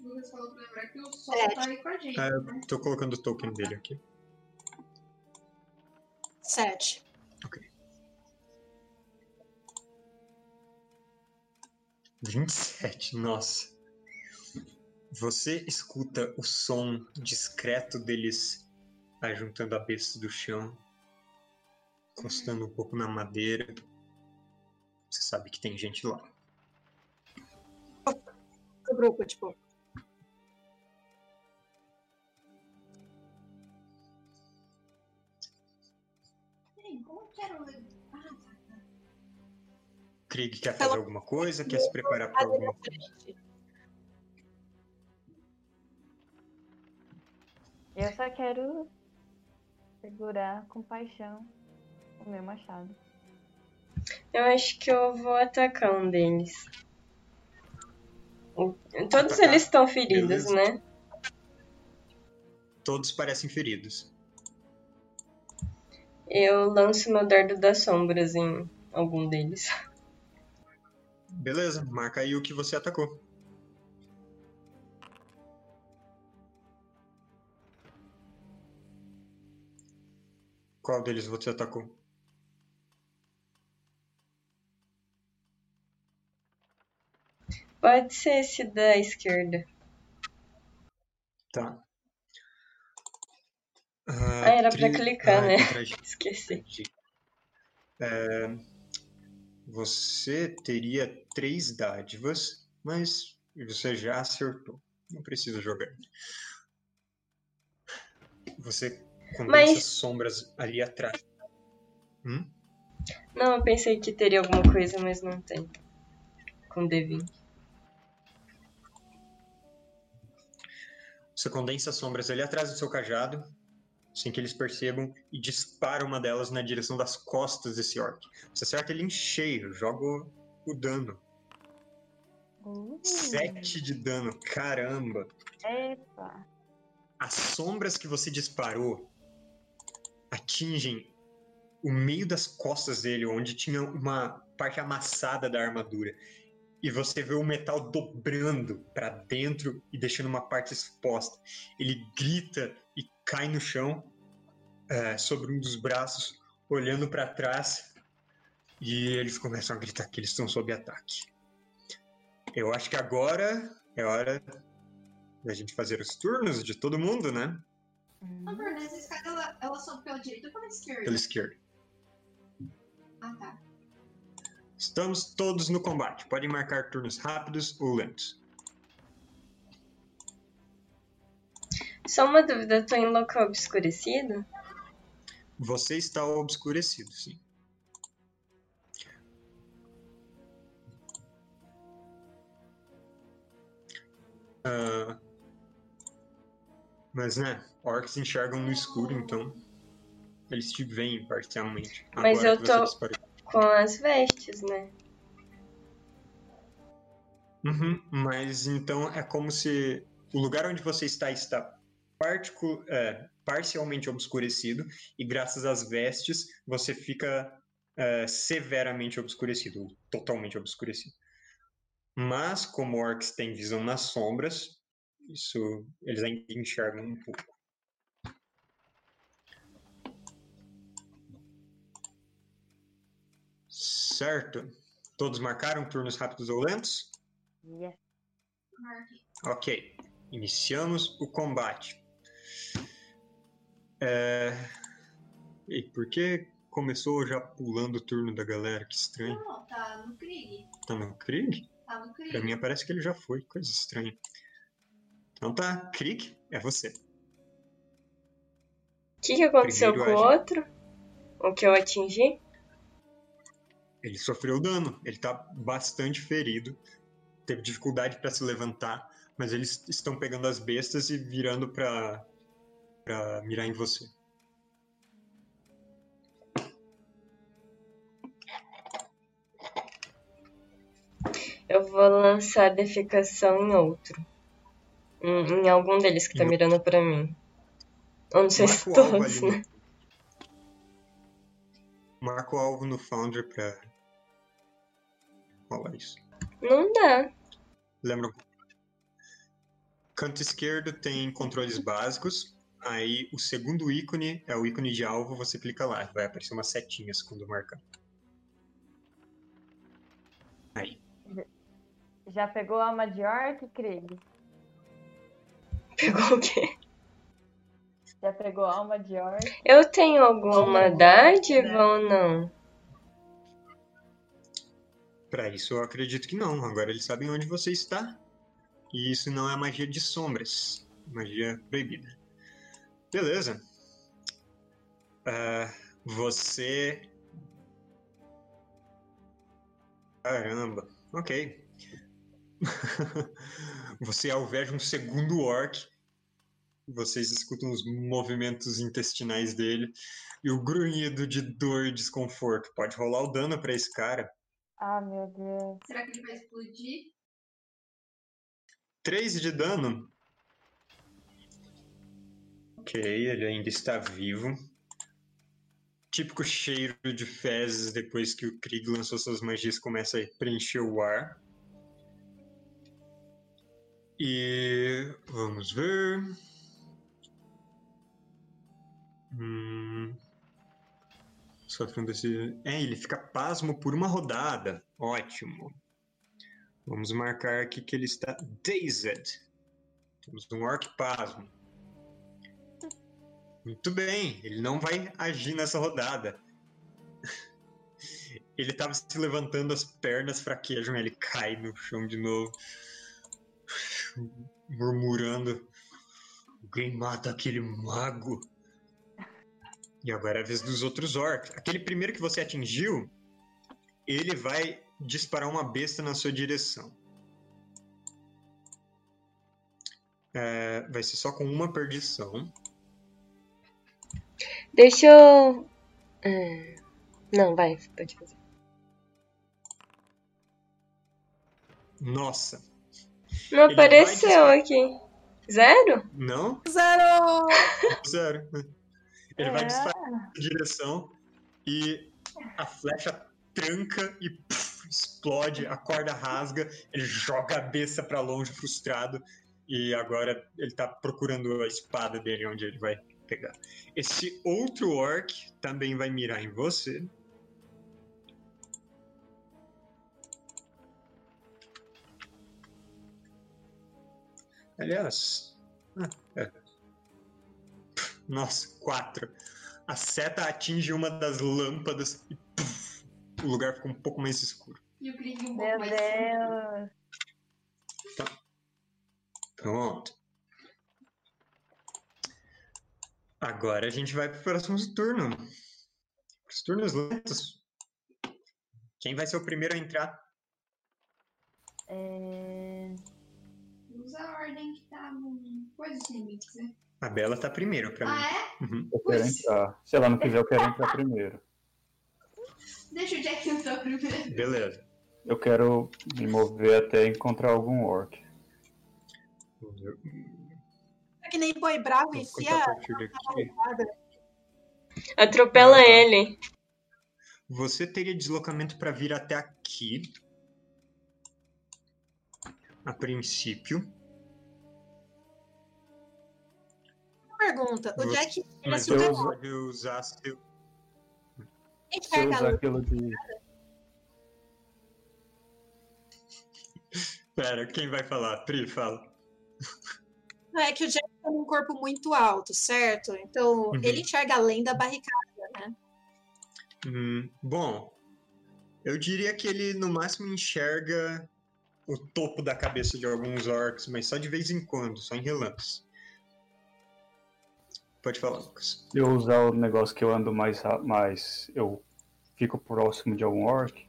O Lucas falou pra lembrar que o sol É. tá aí com a gente. Ah, né? eu tô colocando o token dele aqui. Sete. 27, nossa. Você escuta o som discreto deles ajuntando a besta do chão, encostando um pouco na madeira. Você sabe que tem gente lá. O grupo, tipo, Peraí, como que era o. Tá. Krieg quer fazer alguma coisa? Quer se preparar para alguma na frente. Eu só quero segurar com paixão o meu machado. Eu acho que eu vou atacar um deles. Todos Atacar? eles estão feridos, Beleza. né? Todos parecem feridos. Eu lanço meu dardo das sombras em algum deles. Beleza, marca aí o que você atacou. Qual deles você atacou? Pode ser esse da esquerda. Tá. Uh, ah, era tri... pra clicar, ah, né? É, Esqueci. É você teria três dádivas, mas você já acertou. Não precisa jogar. Você condensa Mas- sombras ali atrás. Hum? Não, eu pensei que teria alguma coisa, mas não tem. Com D20. Você condensa sombras ali atrás do seu cajado, sem que eles percebam, e dispara uma delas na direção das costas desse orc. Você acerta ele em cheio, joga o- dano. Uh, Sete de dano, caramba! Epa. As sombras que você disparou atingem o meio das costas dele, onde tinha uma parte amassada da armadura. E você vê o metal dobrando para dentro e deixando uma parte exposta. Ele grita e cai no chão é, sobre um dos braços, olhando para trás. E eles começam a gritar que eles estão sob ataque. Eu acho que agora é hora da gente fazer os turnos de todo mundo, né? Não, Bruno, essa escada ela, ela sobe pela direita ou pela esquerda? Pela esquerda. Ah, tá. Estamos todos no combate. Podem marcar turnos rápidos ou lentos. Só uma dúvida, eu tô em local obscurecido? Você está obscurecido, sim. Ah, mas, né, orcs enxergam no escuro, então eles te veem parcialmente. Mas eu tô-. Com as vestes, né? Uhum, mas então é como se o lugar onde você está está particu- é, parcialmente obscurecido e graças às vestes você fica é, severamente obscurecido, totalmente obscurecido. Mas como orcs têm visão nas sombras, isso eles ainda enxergam um pouco. Certo. Todos marcaram turnos rápidos ou lentos? Yes. Ok, iniciamos o combate. É... E por que começou já pulando o turno da galera? Que estranho. Não, não, tá no Krieg. Tá no Krieg? Tá no Krieg. Pra mim parece que ele já foi, coisa estranha. Então tá, Krieg, é você. O que, que aconteceu Primeiro com o outro? O que eu atingi? Ele sofreu dano, ele tá bastante ferido, teve dificuldade pra se levantar, mas eles estão pegando as bestas e virando pra, pra mirar em você. Eu vou lançar defecação em outro. Em, em algum deles que tá Em- mirando pra mim. Eu não sei se Marca o alvo todos, né? no... Marca o alvo no Foundry pra rolar isso. Não dá. Lembra? Canto esquerdo tem controles básicos. Aí o segundo ícone é o ícone de alvo, você clica lá. Vai aparecer umas setinhas quando marcar. Aí. Já pegou a alma de orc, Krieg? Pegou o quê? Já pegou a alma de orc? Eu tenho alguma dádiva ou não? Pra isso eu acredito que não. Agora eles sabem onde você está. E isso não é magia de sombras. Magia proibida. Beleza. Ah, você. Caramba. Ok. você alveja um segundo orc. Vocês escutam os movimentos intestinais dele e o grunhido de dor e desconforto. Pode rolar o dano pra esse cara. Ah, meu Deus. Será que ele vai explodir? 3 de dano. Ok, ele ainda está vivo. Típico cheiro de fezes depois que o Krieg lançou suas magias começa a preencher o ar. E vamos ver. Hum, Sofrendo esse. É, ele fica pasmo por uma rodada. Ótimo. Vamos marcar aqui que ele está dazed. Temos um orc pasmo. Muito bem, ele não vai agir nessa rodada. Ele estava se levantando, as pernas fraquejam, ele cai no chão de novo, murmurando: Alguém mata aquele mago. E agora é a vez dos outros orcs. Aquele primeiro que você atingiu, ele vai disparar uma besta na sua direção. É, vai ser só com uma perdição. Deixa eu. Hum, Não, vai, pode fazer. Nossa, Não Ele vai apareceu aqui. Zero? não? Zero! Zero. Ele vai É. disparar na direção e a flecha tranca e puf, explode, a corda rasga, ele joga a besta pra longe frustrado e agora ele tá procurando a espada dele onde ele vai pegar. Esse outro orc também vai mirar em você. Aliás, ah, é. Nossa, quatro. A seta atinge uma das lâmpadas e puf, o lugar fica um pouco mais escuro. E o Krieg um pouco Meu mais Deus. Pronto. Agora a gente vai pro próximo turno. Os turnos lentos. Quem vai ser o primeiro a entrar? É... Usa a ordem que tá no coisa né? A Bela tá primeiro pra mim. Ah, é? Uhum. Eu quero entrar. Se ela não quiser, eu quero entrar primeiro. Deixa o Jack entrar primeiro. Beleza. Eu quero me mover até encontrar algum orc. É que nem boi bravo, a partir daqui. Atropela Ah, ele. Você teria deslocamento para vir até aqui. A princípio. Uma pergunta. O Você- Jack ele Mas se o você usa- pode usar seu. Se eu enxerga luz. aquilo de. Pera, quem vai falar? Pri, fala. É que o Jack tem um corpo muito alto, certo? Então, Uhum. ele enxerga além da barricada, né? Hum, bom, eu diria que ele no máximo enxerga o topo da cabeça de alguns orcs, mas só de vez em quando, só em relance. Pode falar, Lucas. Eu usar o negócio que eu ando mais, mais eu fico próximo de algum orc.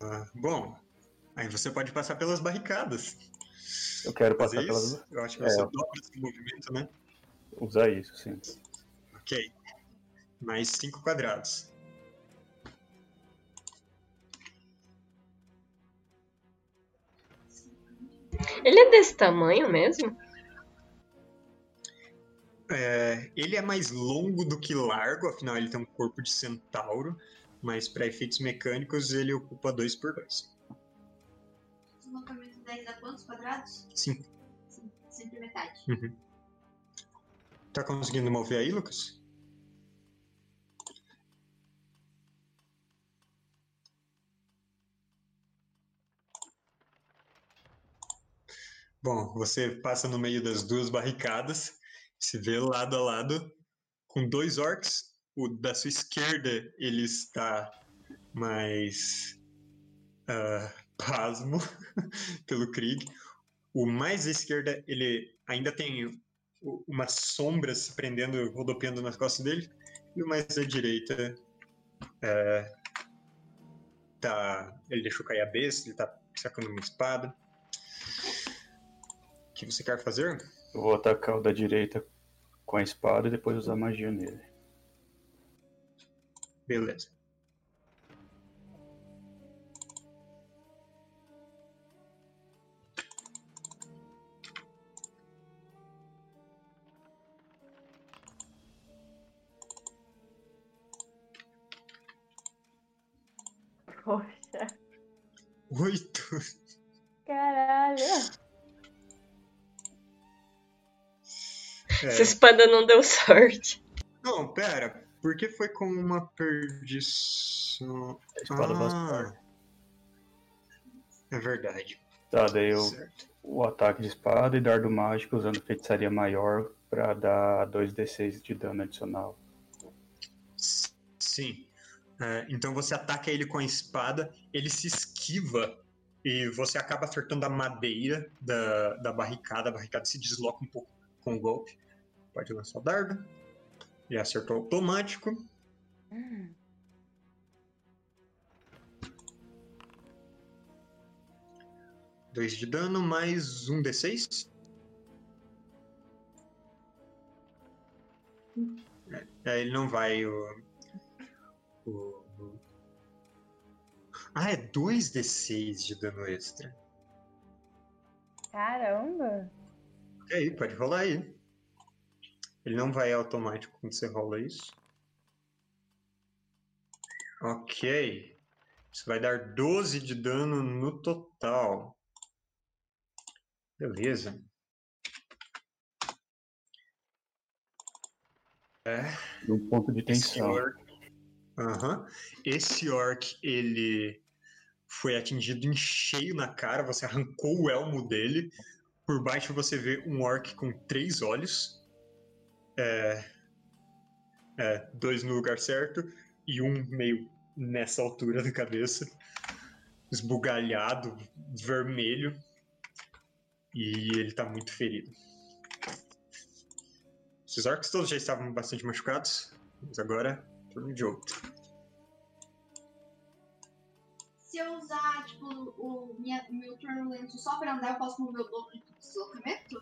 Ah, bom, aí você pode passar pelas barricadas. Eu quero Fazer passar isso? pelas. Eu acho que É. você dobra esse movimento, né? Usar isso, sim. Ok. Mais cinco quadrados. Ele é desse tamanho mesmo? É, ele é mais longo do que largo, afinal ele tem um corpo de centauro, mas para efeitos mecânicos ele ocupa 2 por 2 Deslocamento 10 dá quantos quadrados? 5. Sim, sempre metade. Tá conseguindo mover aí, Lucas? Bom, você passa no meio das duas barricadas, se vê lado a lado com dois orcs. O da sua esquerda ele está mais ah, pasmo pelo Krieg. O mais à esquerda ele ainda tem u- umas sombras se prendendo, rodopiando nas costas dele. E o mais à direita é, tá, ele deixou cair a besta, ele tá sacando uma espada. O que você quer fazer? Eu vou atacar o da direita com a espada e depois usar magia nele. Beleza. Oito. Caralho. É. Essa espada não deu sorte. Não, pera. Por que foi com uma perdição? A espada Ah, é verdade. Tá, daí eu, Certo. o ataque de espada e dardo mágico usando feitiçaria maior pra dar 2d6 de dano adicional. Sim. É, então você ataca ele com a espada, ele se esquiva e você acaba acertando a madeira da, da barricada. A barricada se desloca um pouco com o golpe. Pode lançar o dardo. E acertou automático. Hum, Dois de dano, mais um D6. É, é, ele não vai. O, o- o- Ah, é 2 D6 de dano extra. Caramba! E aí, pode rolar aí. Ele não vai automático quando você rola isso. Ok. Isso vai dar 12 de dano no total. Beleza. É, Um ponto de esse tensão. orc. Aham. Esse orc, ele foi atingido em cheio na cara. Você arrancou o elmo dele. Por baixo você vê um orc com três olhos. É, é, dois no lugar certo e um meio nessa altura da cabeça. Esbugalhado, vermelho. E ele tá muito ferido. Esses orcs todos já estavam bastante machucados, mas agora turno de outro. Se eu usar, tipo, o minha, meu turno lento só pra andar, eu posso mover o dobro de deslocamento?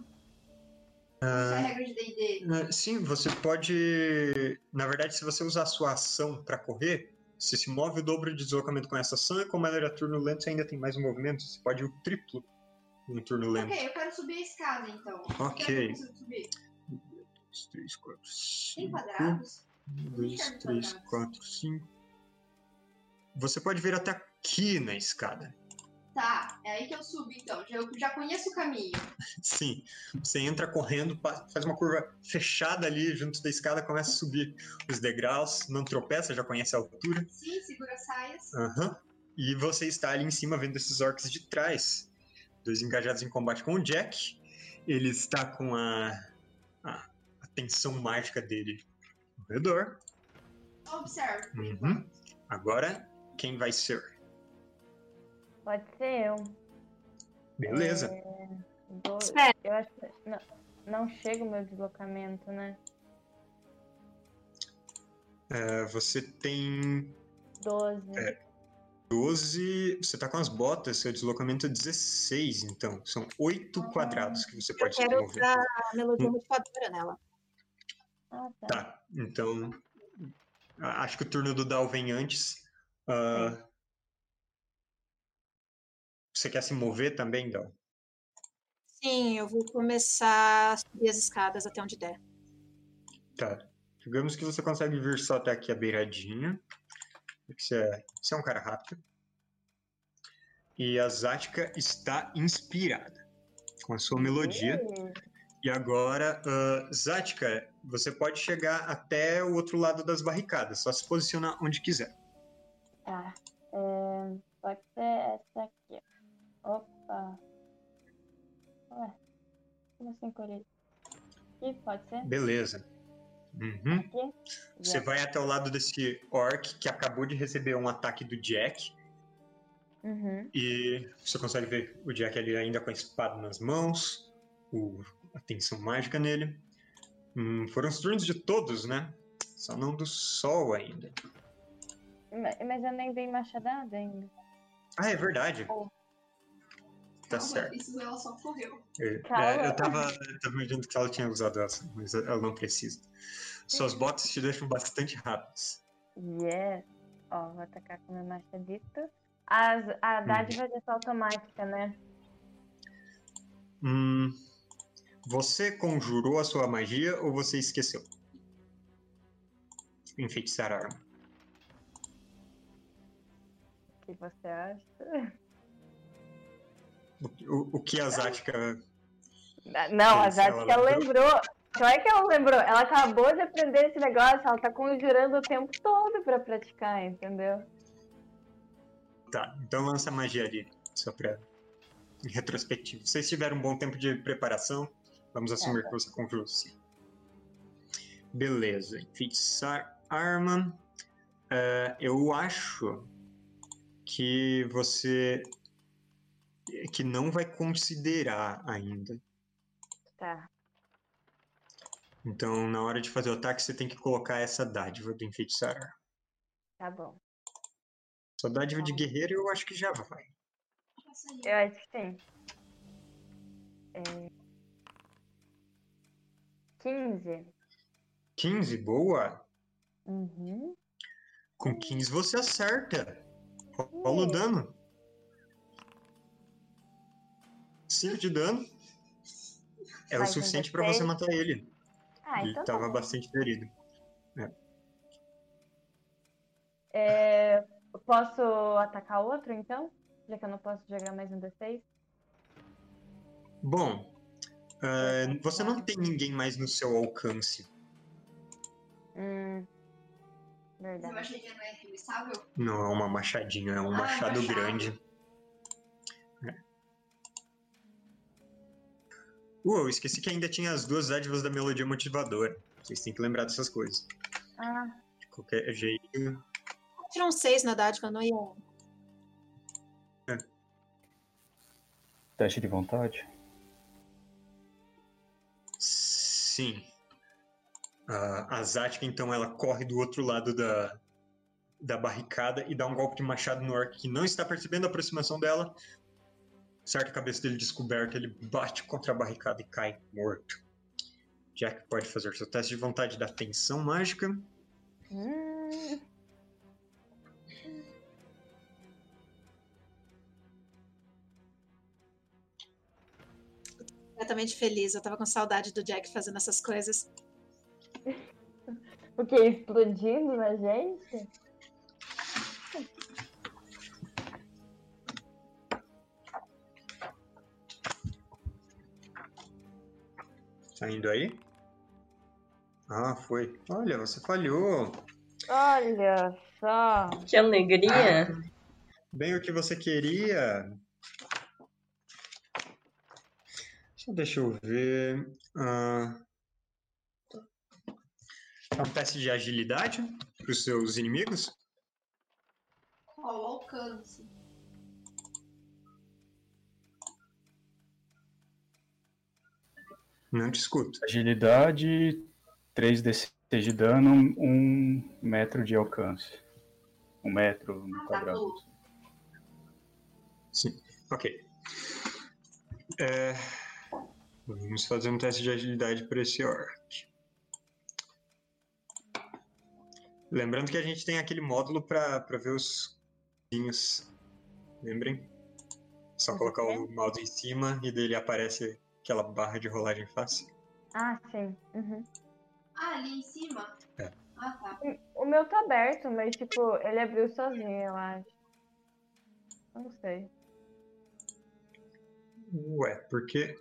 Isso é Ah, regra de D&D. Sim, você pode. Na verdade, se você usar a sua ação pra correr, você se move o dobro de deslocamento com essa ação e como ela era turno lento, você ainda tem mais movimento. Você pode ir o triplo no turno lento. Ok, eu quero subir a escada, então. Ok. Será que eu subir? 2, 3, 4, Tem 5. Quadrados? 2, 3, 4, 5. Você pode vir até aqui na escada. Tá, é aí que eu subo, então. Já- Eu já conheço o caminho. Sim, você entra correndo, faz uma curva fechada ali junto da escada, começa a subir os degraus, não tropeça, já conhece a altura. Sim, segura as saias. Aham. E você está ali em cima vendo esses orcs de trás. Dois engajados em combate com o Jack. Ele está com a, a, a tensão mágica dele ao redor. Só observo. por Uhum. Agora, quem vai ser? Pode ser eu. Beleza. Do- Espera. Eu acho que não, não chega o meu deslocamento, né? É, você tem 12. 12. Você tá com as botas, seu deslocamento é 16, então. São 8 quadrados que você Eu pode se quero mover. usar a melodia motivadora nela. Ah, tá. Tá, então. Acho que o turno do Dal vem antes. Ah, Você quer se mover também, Dal? Sim, eu vou começar a subir as escadas até onde der. Tá. Digamos que você consegue vir só até aqui a beiradinha. Você é, você é um cara rápido. E a Zatka está inspirada com a sua melodia. E agora, uh, Zatka, você pode chegar até o outro lado das barricadas, só se posicionar onde quiser. Tá. É, pode ser essa aqui. Opa. Ué. Como assim, Corinthians? Aqui, pode ser? Beleza. Uhum. Aqui? Você vai até o lado desse orc que acabou de receber um ataque do Jack. Uhum. E você consegue ver o Jack ali ainda com a espada nas mãos, o, a tensão mágica nele. Hum, foram os turnos de todos, né? Só não do sol ainda. Ma- Mas eu nem dei machadada ainda. Ah, é verdade. Oh. Tá Calma, certo. Isso ela só correu. É, Calma. é, eu tava, eu tava imaginando que ela tinha usado essa, mas ela não precisa. Suas botas te deixam bastante rápidas. Yes. Ó, vou atacar com meu machadito. As, a dádiva já tá automática, né? Hum, você conjurou a sua magia ou você esqueceu? Enfeitiçar a arma. O que você acha? O, o- que a Zatka. Ah, Não, a Zática lembrou. lembrou. Como é que ela lembrou? Ela acabou de aprender esse negócio, ela tá conjurando o tempo todo pra praticar, entendeu? Tá, então lança magia ali, só pra em retrospectivo. Vocês tiveram um bom tempo de preparação, vamos assumir que você conjurou sim. Beleza, enfeitiçar arma. É, eu acho que você que não vai considerar ainda. Tá. Então, na hora de fazer o ataque, você tem que colocar essa dádiva do enfeitiçar. Tá bom. Sua dádiva de guerreiro eu acho que já vai. Eu acho que sim. É... 15. 15, boa. Uhum. Com 15 você acerta. Rola o dano. 5 de dano. É o Mais um suficiente pra você D6. matar ele. Ah, ele então tá tava bom. bastante ferido. É, eu Posso atacar outro, então? Já que eu não posso jogar mais um D6? Bom, eh, você não tem ninguém mais no seu alcance. Hum. Essa Verdade. machadinha não é? Não é uma machadinha, é um Ah, machado machado. grande. É. Uh, eu esqueci que ainda tinha as duas dádivas da melodia motivadora. Vocês têm que lembrar dessas coisas. Ah, De qualquer jeito. Tirou um 6 na dádiva, não ia. Teste de vontade. Sim. A, a Zatka, então, ela corre do outro lado da, da barricada e dá um golpe de machado no orc que não está percebendo a aproximação dela. Certa cabeça dele descoberta, ele bate contra a barricada e cai morto. Jack pode fazer seu teste de vontade da tensão mágica. hum. Completamente feliz. Eu tava com saudade do Jack fazendo essas coisas. O que? Explodindo na gente? Tá indo aí? Ah, foi. Olha, você falhou. Olha só. Que alegria! Bem o que você queria. Só deixa eu ver. Ah, é um teste de agilidade para os seus inimigos. Qual o alcance? Não te escuto. Agilidade, 3d6 de dano, 1 metro de alcance. 1 metro no Ah, tá quadrado. Sim, ok. É, Vamos fazer um teste de agilidade para esse orc. Lembrando que a gente tem aquele módulo para ver os vinhos. Lembrem? Só colocar o mouse em cima e dele aparece aquela barra de rolagem fácil. Ah, sim. Uhum. Ah, ali em cima? É. Ah, tá. O meu tá aberto, mas tipo, ele abriu sozinho, eu acho. Não sei. Ué, por que?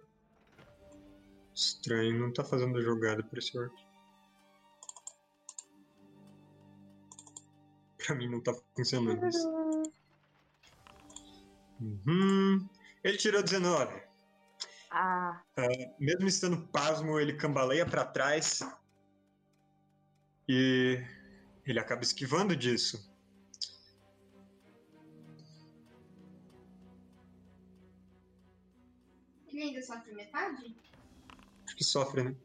Estranho, não tá fazendo a jogada pra esse orc. Pra mim não tá funcionando isso. Uhum. Ele tirou 19. Ah, Mesmo estando pasmo, ele cambaleia pra trás. E ele acaba esquivando disso. Ele ainda sofre metade? Que sofre, né?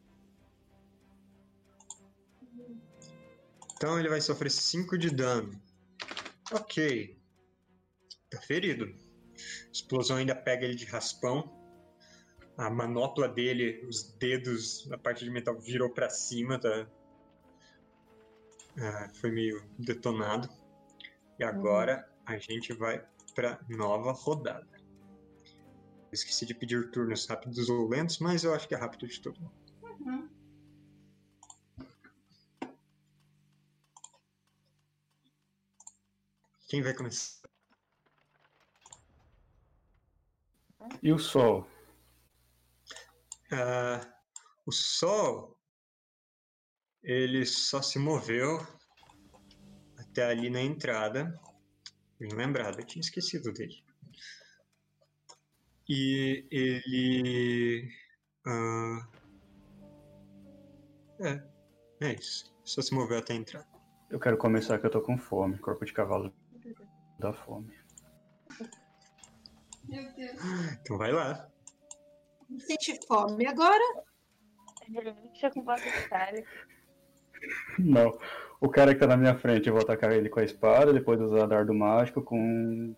Então ele vai sofrer 5 de dano. Ok. Tá ferido. A explosão ainda pega ele de raspão. A manopla dele, os dedos, a parte de metal virou pra cima, tá? Ah, foi meio detonado. E agora a gente vai pra nova rodada. Esqueci de pedir turnos rápidos ou lentos, mas eu acho que é rápido de mundo. Uhum. Quem vai começar? E o sol? Ah, o sol, Ele só se moveu até ali na entrada. Bem lembrado, eu tinha esquecido dele. E ele. ah, é, é isso. Só se moveu até a entrada. Eu quero começar que eu tô com fome. Corpo de cavalo dá fome. Meu Deus. Então vai lá. Sente fome agora? Deixa com. Não. O cara que tá na minha frente, eu vou atacar ele com a espada, depois usar dardo mágico com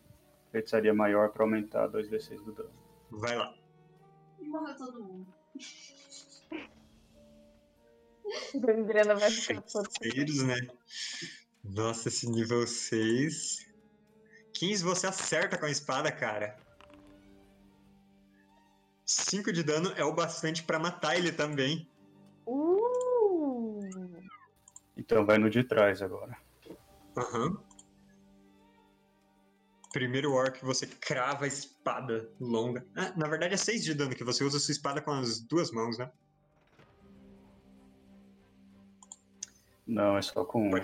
feitiçaria maior pra aumentar 2d6 do dano. Vai lá. E morreu todo mundo. A Adriana vai ficar. Feiticeiros, né? Nossa, esse nível 6. 15 você acerta com a espada, cara. 5 de dano é o bastante pra matar ele também. Uh! Então vai no de trás agora. Aham. Primeiro orc você crava a espada longa. Ah, na verdade é 6 de dano, que você usa a sua espada com as duas mãos, né? Não, é só com uma.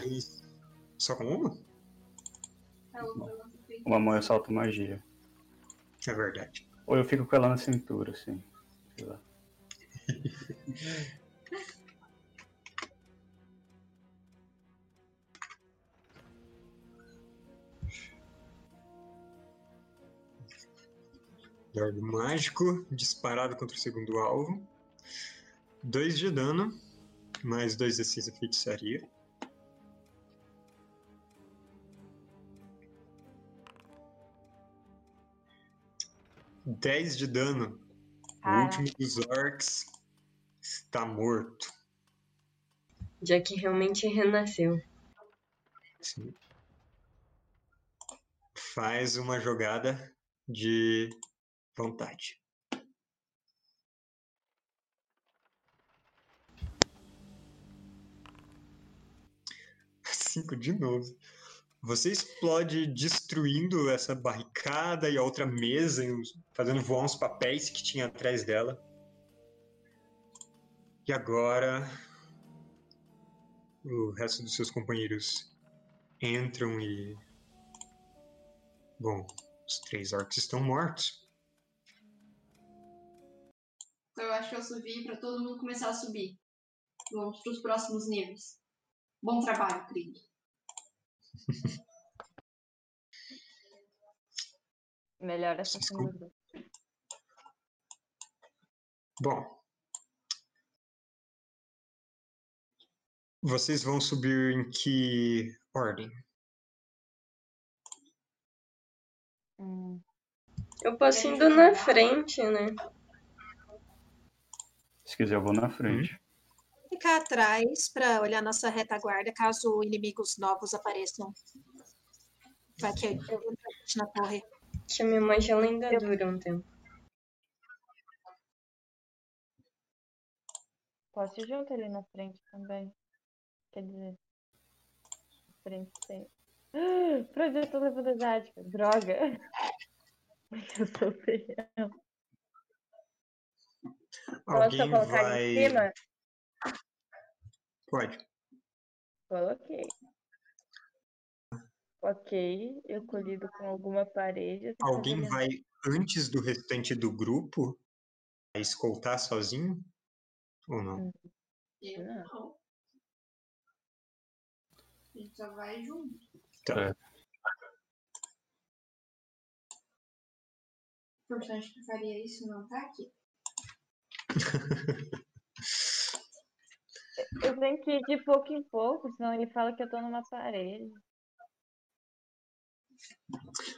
Só com uma? Feita. Uma mão eu salto magia. É verdade. Ou eu fico com ela na cintura, assim. Sei lá. Dardo mágico, disparado contra o segundo alvo. 2 de dano, mais 2 de 6 de feitiçaria. Dez de dano. O Ah. último dos orcs está morto. Jack realmente renasceu. Sim. Faz uma jogada de vontade. Cinco de novo. Você explode destruindo essa barricada e a outra mesa, fazendo voar uns papéis que tinha atrás dela. E agora o resto dos seus companheiros entram e. Bom, os três orcs estão mortos. Então eu acho que eu subi pra todo mundo começar a subir. Vamos pros próximos níveis. Bom trabalho, Krieg. Melhor essa segunda. Bom. Vocês vão subir em que ordem? Hum. Eu posso indo na frente, né? Se quiser, eu vou na frente. Ficar atrás para olhar nossa retaguarda caso inimigos novos apareçam. Vai que eu entro na torre. Que a minha magia ainda dura um tempo. Posso ir junto ali na frente também. Quer dizer. Na frente tem. Levando as áticas? Droga! Eu sou Posso Alguém colocar vai. em cima? Pode. Coloquei. Ok, eu colhido com alguma parede. Alguém vai antes do restante do grupo a escoltar sozinho? Ou não? Eu Não. A gente só vai junto. Tá. O personagem que faria isso não tá aqui. Eu tenho que ir de pouco em pouco, senão ele fala que eu tô numa parede.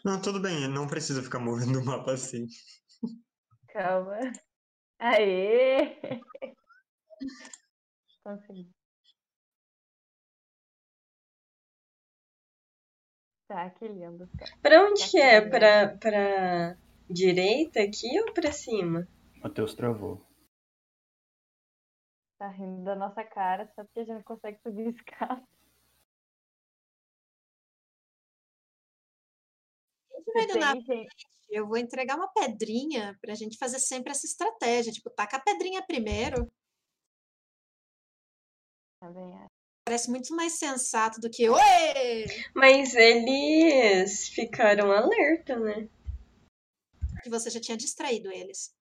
Não, tudo bem, não precisa ficar movendo o mapa assim. Calma. Aê! Consegui. Tá, que lindo. Pra onde que é? Pra, pra direita aqui ou pra cima? Matheus travou. Tá rindo da nossa cara, só porque a gente não consegue subir escada. A gente vai. Eu vou entregar uma pedrinha pra gente fazer sempre essa estratégia. Tipo, taca a pedrinha primeiro. Também acho. Parece muito mais sensato do que. Oi! Mas eles ficaram alerta, né? Que você já tinha distraído eles.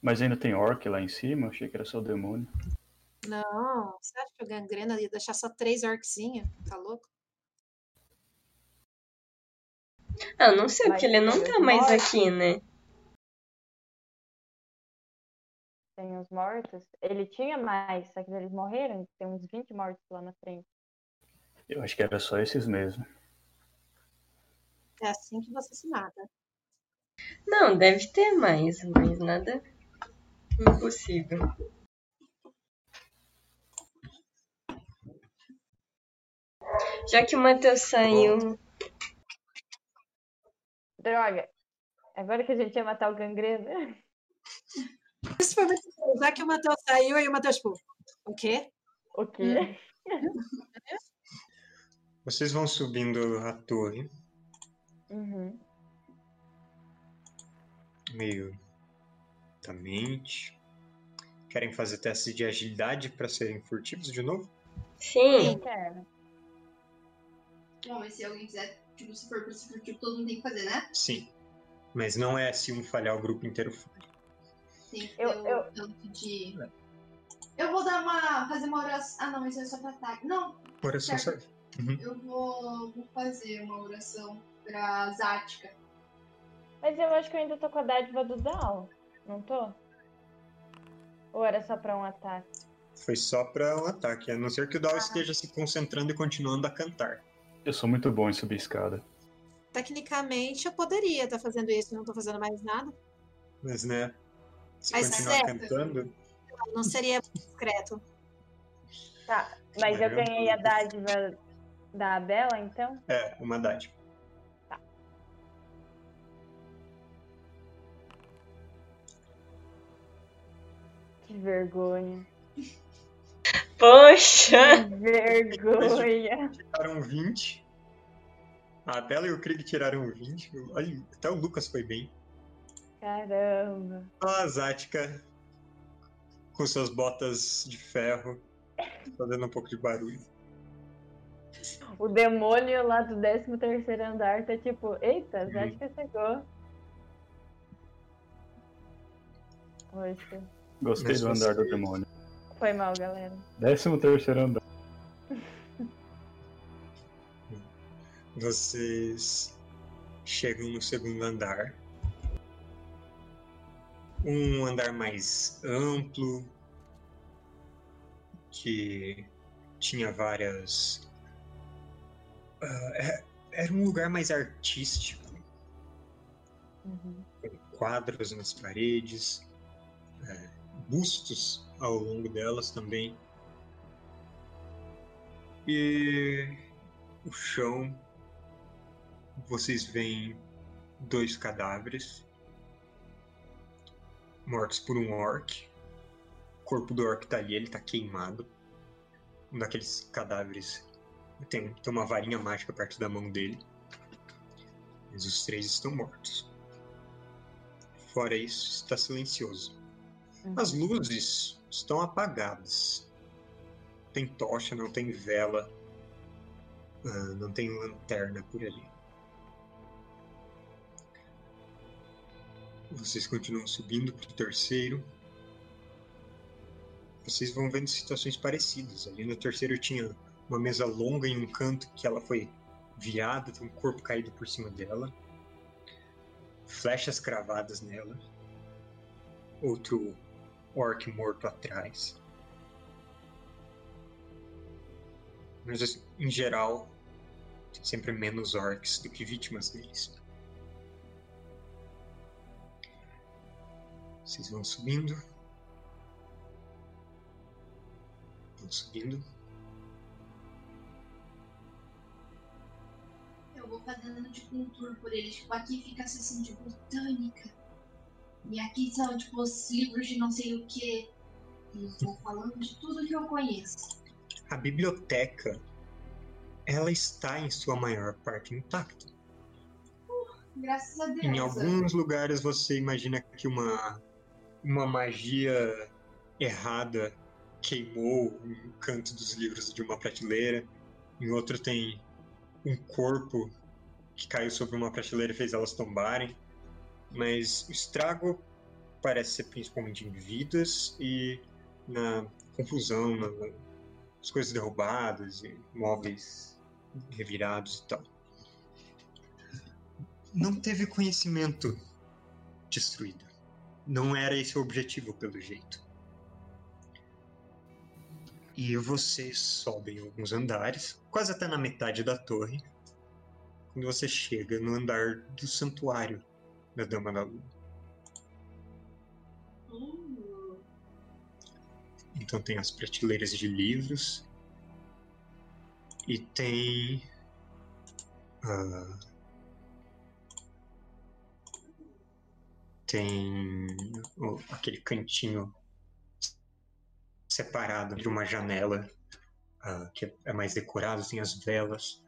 Mas ainda tem orc lá em cima? Achei que era só o demônio. Não, você acha que o gangrena ia deixar só três orquezinhos? Tá louco? Ah, não sei, porque ele não tá mais mortos. aqui, né? Tem os mortos. Ele tinha mais, só que eles morreram. Tem uns 20 mortos lá na frente. Eu acho que era só esses mesmo. É assim que você se mata. Não, deve ter mais, mas nada impossível. Já que o Matheus saiu. Droga! Agora que a gente ia matar o gangrena. Isso foi muito bom. Já que o Matheus saiu, aí o Matheus, tipo, o quê? O quê? Vocês vão subindo a torre, Uhum. meio lentamente. Querem fazer testes de agilidade para serem furtivos de novo? Sim, Eu quero. Bom, mas se alguém quiser, tipo, se for pra esse furtivo, todo mundo tem que fazer, né? Sim. Mas não é se um falhar, o grupo inteiro falha. Que Eu- o eu- tanto de. Eu vou dar uma. fazer uma oração. Ah, não, isso é só pra ataque. Não, Oração Certo. serve. eu vou, vou fazer uma oração pra Zática. Mas eu acho que eu ainda tô com a dádiva do Dal. Não tô? Ou era só pra um ataque? Foi só para um ataque, a não ser que o Ah. Dal esteja se concentrando e continuando a cantar. Eu sou muito bom em subir escada. Tecnicamente eu poderia estar fazendo isso, não tô fazendo mais nada. Mas, né? Se Mas continuar certo. cantando, Não seria discreto. Tá, mas eu ganhei a dádiva da Bela, então? é uma dádiva. Vergonha. poxa! Que vergonha. Tiraram 20. A Bela e o Krieg tiraram 20. Olha, até o Lucas foi bem. Caramba. A Zática, com suas botas de ferro, fazendo um pouco de barulho. O demônio lá do 13 terceiro andar tá tipo, eita, Zática chegou. Poxa, Gostei Mas do andar do demônio. foi mal, galera. Décimo terceiro andar. Vocês chegam no segundo andar. Um andar mais amplo, que tinha várias. é- era um lugar mais artístico, Uhum. com quadros nas paredes, é, bustos ao longo delas também. E o chão, vocês veem dois cadáveres mortos por um orc. O corpo do orc tá ali, ele tá queimado. Um daqueles cadáveres tem, tem uma varinha mágica perto da mão dele. Mas os três estão mortos. Fora isso, está silencioso. As luzes estão apagadas. Tem tocha, não tem vela, ah, não tem lanterna por ali. Vocês continuam subindo para o terceiro. Vocês vão vendo situações parecidas. Ali no terceiro tinha uma mesa longa em um canto que ela foi virada, tem um corpo caído por cima dela. Flechas cravadas nela. Outro orc morto atrás. Mas assim, em geral, tem sempre menos orcs do que vítimas deles. Vocês vão subindo. Vão subindo. Eu vou fazendo tipo um tour por eles. Tipo, aqui fica a sessão de botânica. E aqui são tipo os livros de não sei o que. E eu vou falando de tudo que eu conheço. A biblioteca, ela está em sua maior parte intacta. Graças a Deus. Em alguns lugares você imagina que uma uma magia errada queimou um canto dos livros de uma prateleira. Em outro tem um corpo que caiu sobre uma prateleira e fez elas tombarem. Mas o estrago parece ser principalmente em vidas e na confusão, na- nas coisas derrubadas e móveis revirados e tal. Não teve conhecimento destruído. Não era esse o objetivo, pelo jeito. E vocês sobem alguns andares, quase até na metade da torre, quando você chega no andar do santuário da Dama da Lua. Então tem as prateleiras de livros e tem ah, tem aquele cantinho separado de uma janela ah, que é mais decorado, tem as velas,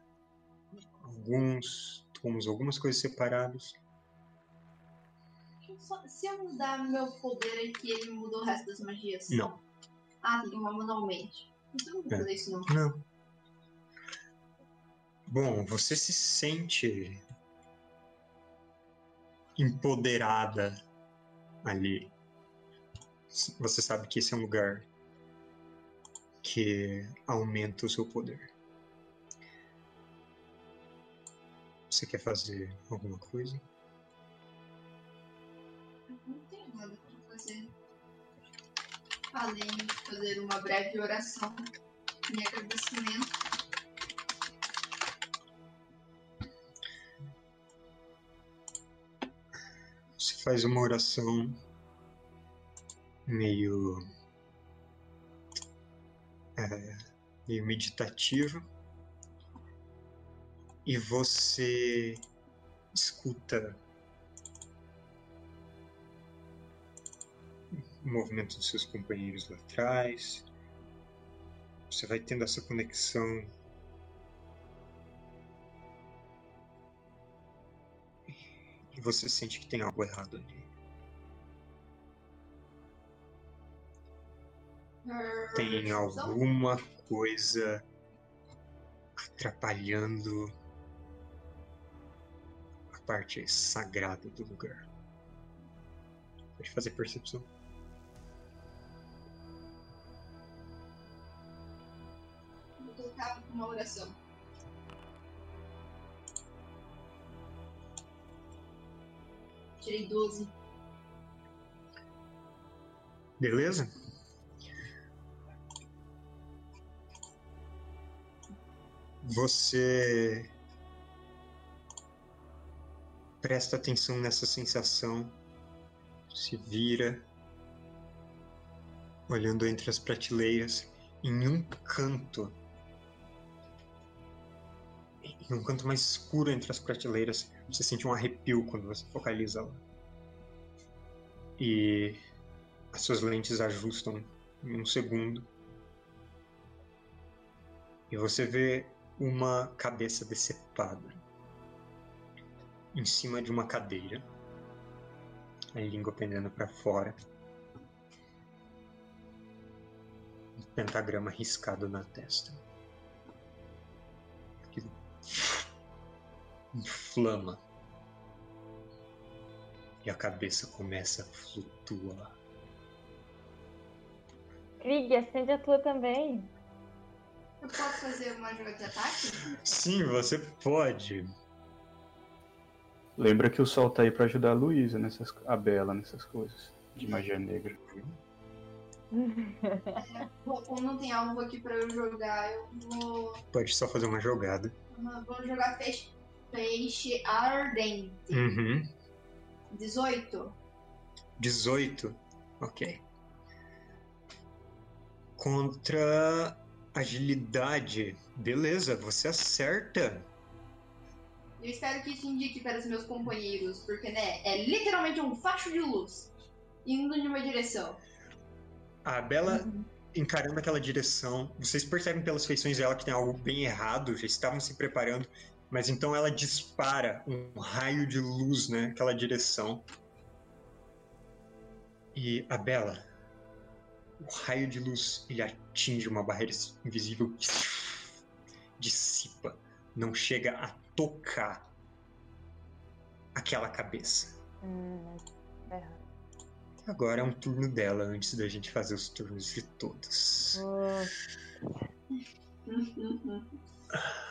alguns tomos, algumas coisas separadas. Se eu mudar meu poder aqui, ele muda o resto das magias? Não. Ah, tem uma manualmente. Então não vou É. fazer isso não. Não. Bom, você se sente empoderada ali. Você sabe que esse é um lugar que aumenta o seu poder. Você quer fazer alguma coisa? Além de fazer uma breve oração em agradecimento. Você faz uma oração meio. é, meio meditativa. E você escuta o movimento dos seus companheiros lá atrás. Você vai tendo essa conexão. E você sente que tem algo errado ali. Tem alguma coisa atrapalhando a parte sagrada do lugar. Pode fazer percepção. Uma oração. Tirei 12. Beleza? Você presta atenção nessa sensação, se vira, olhando entre as prateleiras, em um canto, em um canto mais escuro entre as prateleiras, você sente um arrepio quando você focaliza lá. E as suas lentes ajustam em um segundo. E você vê uma cabeça decepada em cima de uma cadeira, a língua pendendo para fora, um pentagrama riscado na testa. Inflama e a cabeça começa a flutuar. Krieg, acende a tua também. Eu posso fazer uma jogada de ataque? Sim, você pode. Lembra que o sol tá aí pra ajudar a Luísa nessas. a Bela nessas coisas. De magia negra. Como não tem alvo aqui pra eu jogar, eu vou. Pode só fazer uma jogada. Vou jogar peixe, peixe ardente. Uhum. 18. 18. Ok. Contra agilidade. Beleza, você acerta. Eu espero que isso indique para os meus companheiros, porque, né, é literalmente um facho de luz indo em uma direção. A Bela encarando aquela direção. Vocês percebem pelas feições dela que tem algo bem errado, já estavam se preparando, mas então ela dispara um raio de luz, né, naquela direção. E a Bela, o raio de luz, ele atinge uma barreira invisível, dissipa, não chega a tocar aquela cabeça. Hum, errado. Agora é um turno dela antes da gente fazer os turnos de todos. Pô,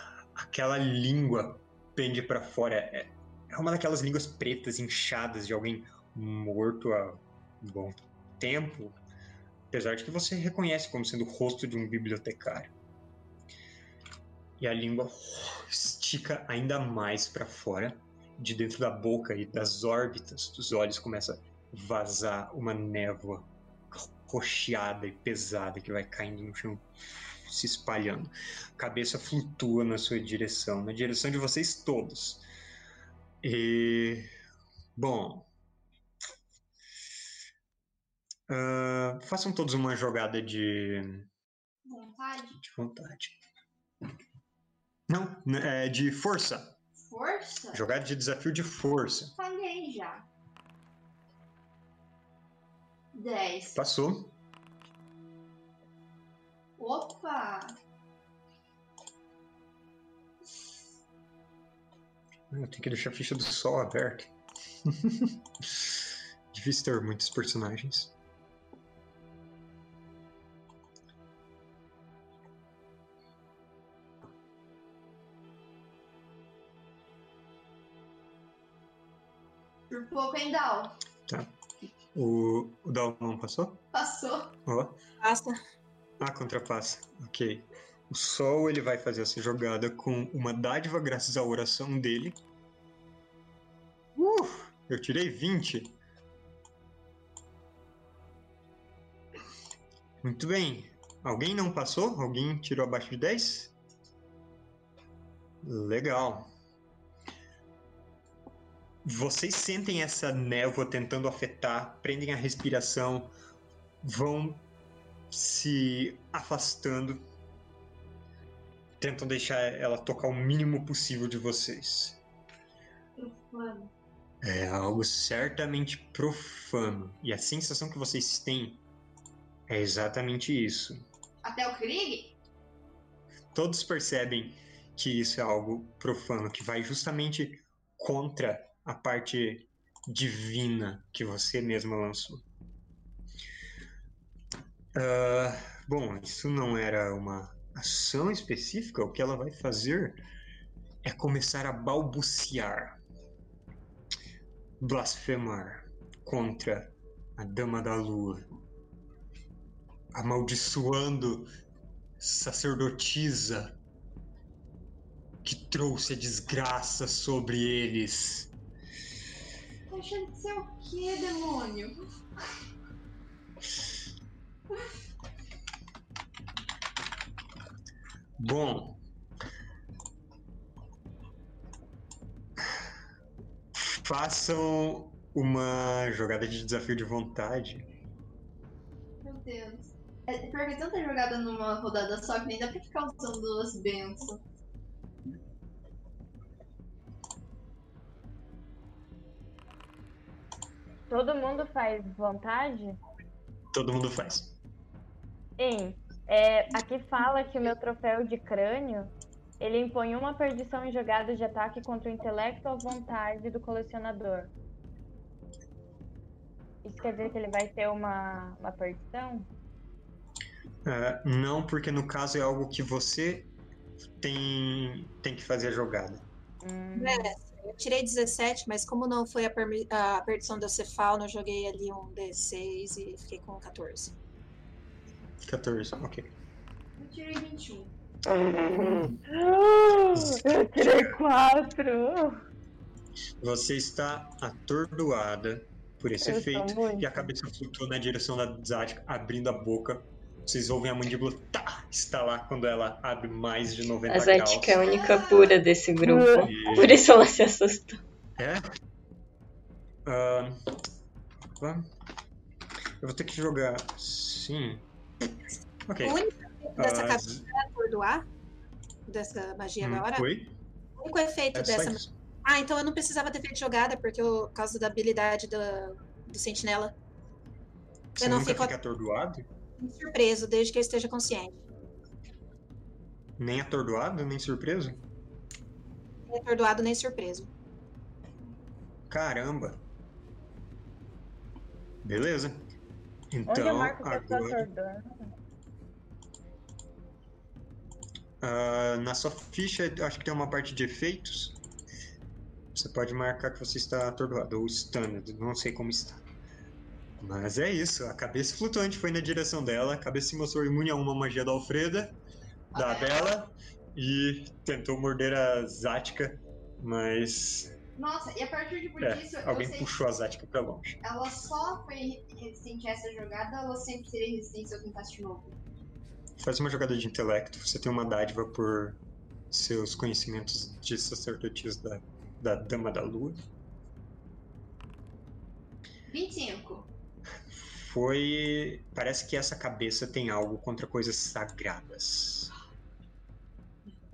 Aquela língua pende pra fora. É, é uma daquelas línguas pretas inchadas de alguém morto há um bom tempo. Apesar de que você reconhece como sendo o rosto de um bibliotecário. E a língua estica ainda mais pra fora. De dentro da boca e das órbitas dos olhos começa a vazar uma névoa rocheada e pesada que vai caindo no chão, se espalhando. A cabeça flutua na sua direção, na direção de vocês todos. E. Bom. Ah, façam todos uma jogada de, Vontade? de vontade. Não, né, é de força. Força? Jogada de desafio de força. Falhei já. 10. Passou. Opa! Eu tenho que deixar a ficha do sol aberta. Difícil ter muitos personagens. Por pouco, hein, Dal? O, o Dal não passou? Passou. Ó. Passa. Ah, contrapassa. Ok. O Sol ele vai fazer essa jogada com uma dádiva graças à oração dele. Uh, eu tirei 20. Muito bem. Alguém não passou? Alguém tirou abaixo de 10? Legal. Vocês sentem essa névoa tentando afetar, prendem a respiração, vão se afastando, tentam deixar ela tocar o mínimo possível de vocês. Profano. É algo certamente profano. E a sensação que vocês têm é exatamente isso. Até o Krieg? Todos percebem que isso é algo profano, que vai justamente contra a parte divina que você mesma lançou. Ah, bom, isso não era uma ação específica. O que ela vai fazer é começar a balbuciar, blasfemar contra a Dama da Lua, amaldiçoando sacerdotisa que trouxe a desgraça sobre eles. Tá achando que é o quê, demônio? Bom. Façam uma jogada de desafio de vontade. Meu Deus. É porque tanta jogada numa rodada só que nem dá pra ficar usando duas bênçãos. todo mundo faz vontade? Todo mundo faz. Em, é, aqui fala que o meu troféu de crânio ele impõe uma perdição em jogadas de ataque contra o intelecto ou vontade do colecionador. Isso quer dizer que ele vai ter uma, uma perdição? Ah, não, porque no caso é algo que você tem, tem que fazer a jogada. Hum, É, eu tirei 17, mas como não foi a, a perdição do Cefalno, eu joguei ali um D6 e fiquei com 14. 14, ok. Eu tirei 21. Eu tirei quatro! Você está atordoada por esse Eu efeito e a cabeça flutua na direção da Zatka, abrindo a boca. Vocês ouvem a mandíbula tá, estalar quando ela abre mais de 90 A graus. Zatka é a única pura desse grupo. E- Por isso ela se assustou. É? Vamos. eu vou ter que jogar. Sim. Ok. O único efeito dessa cabeça é atordoar? Dessa magia hum, da hora? Oi? O único efeito É dessa. isso. Ah, então eu não precisava ter feito jogada, porque eu, por causa da habilidade do, do sentinela. Você Eu não fico fica atordoado? surpreso desde que eu esteja consciente. Nem atordoado, nem surpreso? Nem atordoado nem surpreso. Caramba. Beleza. Onde eu Então, marco que eu tô agora. ah, na sua ficha, acho que tem uma parte de efeitos. Você pode marcar que você está atordoado, ou stunned, não sei como está. Mas é isso, a cabeça flutuante foi na direção dela, a cabeça se mostrou imune a uma magia da Alfreda, da Bela, e tentou morder a Zática, mas Nossa, e a partir de por é, disso, eu alguém puxou a Zática pra longe. ela só foi resistente a essa jogada, ela sempre seria resistente se eu tentasse de novo. Faz uma jogada de intelecto, você tem uma dádiva por seus conhecimentos de sacerdotisa da, da Dama da Lua. 25. Foi. Parece que essa cabeça tem algo contra coisas sagradas.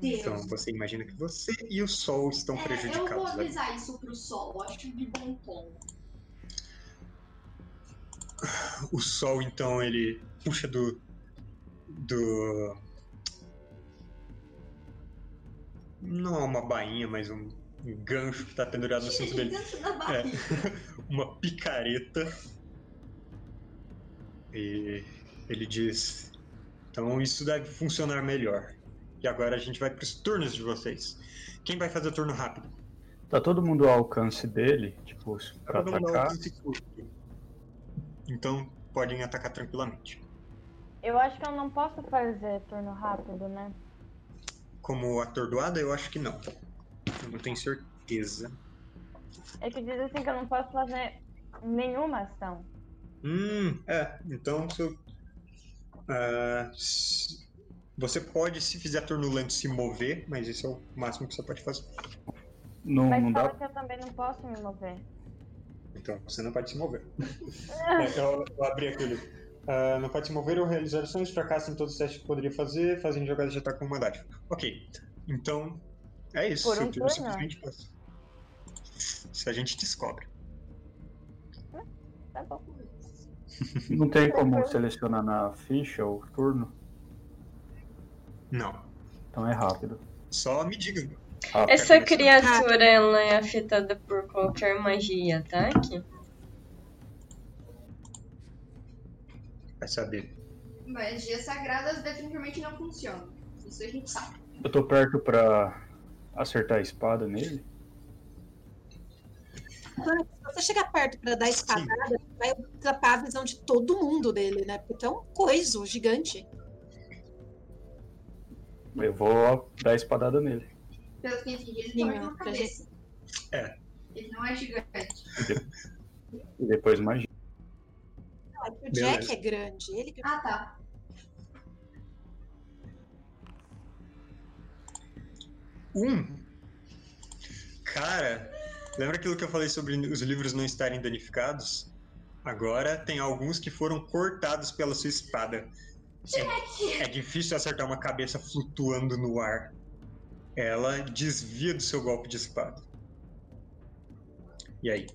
Deus. Então você imagina que você e o Sol estão É, eu vou prejudicados. ali. avisar isso pro sol, acho de bom tom. O Sol, então, ele puxa do. do. Não é uma bainha, mas um, um gancho que tá pendurado no cinto dele. É, uma picareta. E ele diz: Então isso deve funcionar melhor. E agora a gente vai pros turnos de vocês. Quem vai fazer turno rápido? Tá todo mundo ao alcance dele, tipo, pra Todo mundo ao atacar. Então podem atacar tranquilamente. Eu acho que eu não posso fazer turno rápido, né? Como atordoada, eu acho que não. Eu não tenho certeza. É que diz assim que eu não posso fazer nenhuma ação. Hum, é. Então, se eu- s- você pode, se fizer turno lento, se mover, mas esse é o máximo que você pode fazer. Não, Mas não fala dá. que eu também não posso me mover. Então, você não pode se mover. É, eu, eu abri aquele. Ah, não pode se mover ou realizar ações, fracassa em todos os testes que poderia fazer, fazendo jogadas de ataque com dádiva. Ok. Então, é isso. Por um turno turno? simplesmente passa. Se a gente descobre. Tá bom. Não tem como selecionar na ficha o turno, Não. então é rápido. Só me diga. Rápido. Essa criatura, ela é afetada por qualquer magia, ataque? Vai saber. Magias sagradas definitivamente não funcionam. Isso a gente sabe. Eu tô perto pra acertar a espada nele. Se você chegar perto pra dar espadada, vai atrapalhar a visão de todo mundo dele, né? Porque é um coiso gigante. Eu vou dar a espadada nele. Pelo que eu entendi, ele tem mais uma cabeça. É. Ele não é gigante. E depois magia. Ah, o Beleza. Jack é grande. Ele Ah, tá. Um. Cara, lembra aquilo que eu falei sobre os livros não estarem danificados? Agora tem alguns que foram cortados pela sua espada. É, é difícil acertar uma cabeça flutuando no ar. Ela desvia do seu golpe de espada. E aí?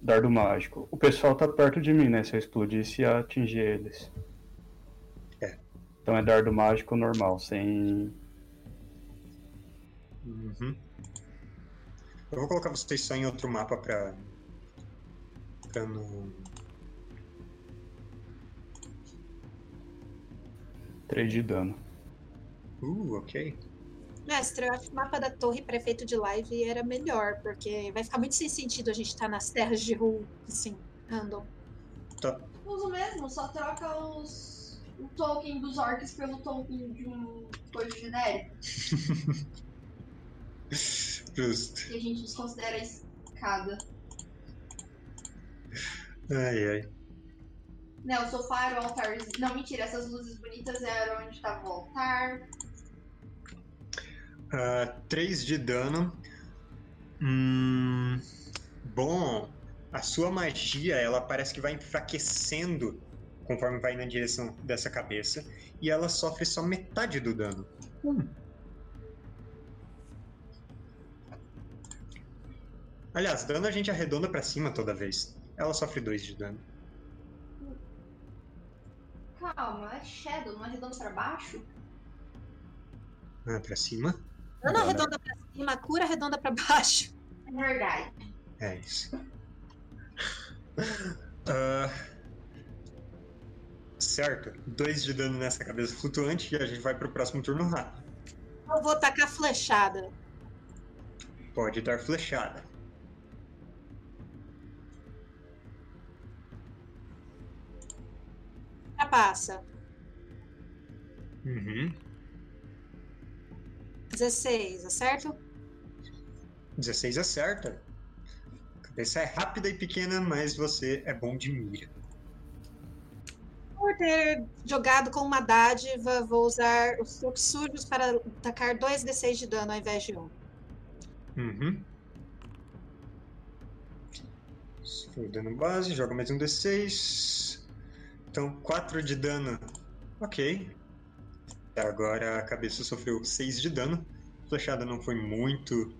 Dardo mágico. O pessoal tá perto de mim, né? Se eu explodisse, ia atingir eles. É. Então é dardo mágico normal, sem. Uhum. Eu vou colocar vocês só em outro mapa pra. pra não. 3 de dano. Uh, ok. Mestre, eu acho que o mapa da torre prefeito de live era melhor, porque vai ficar muito sem sentido a gente estar nas terras de Ru, assim, random. Tá. Uso mesmo, só troca os. o token dos orcs pelo token de um coisa genérico. Justo. Que a gente desconsidera a escada. Ai, ai. Não, o sofá era o altar. Não, mentira, essas luzes bonitas eram onde estava o altar. 3 Ah, de dano. Hum, bom, a sua magia ela parece que vai enfraquecendo conforme vai na direção dessa cabeça e ela sofre só metade do dano. Hum. Aliás, dano a gente arredonda pra cima toda vez. Ela sofre 2 de dano. Calma, é Shadow, não é redondo pra baixo? Ah, pra cima? Dano Não, redonda pra cima, cura redonda pra baixo. É verdade. É isso. Ah, certo. Dois de dano nessa cabeça flutuante e a gente vai pro próximo turno rápido. Eu vou tacar flechada. Pode dar flechada. Passa. Uhum. 16, acerto? 16 acerta. A cabeça é rápida e pequena, mas você é bom de mira. Por ter jogado com uma dádiva, vou usar os truques sujos para atacar 2d6 de dano ao invés de 1. Uhum. Isso foi o dano base, joga mais um D6. Então, 4 de dano. Ok. Agora a cabeça sofreu 6 de dano. A flechada não foi muito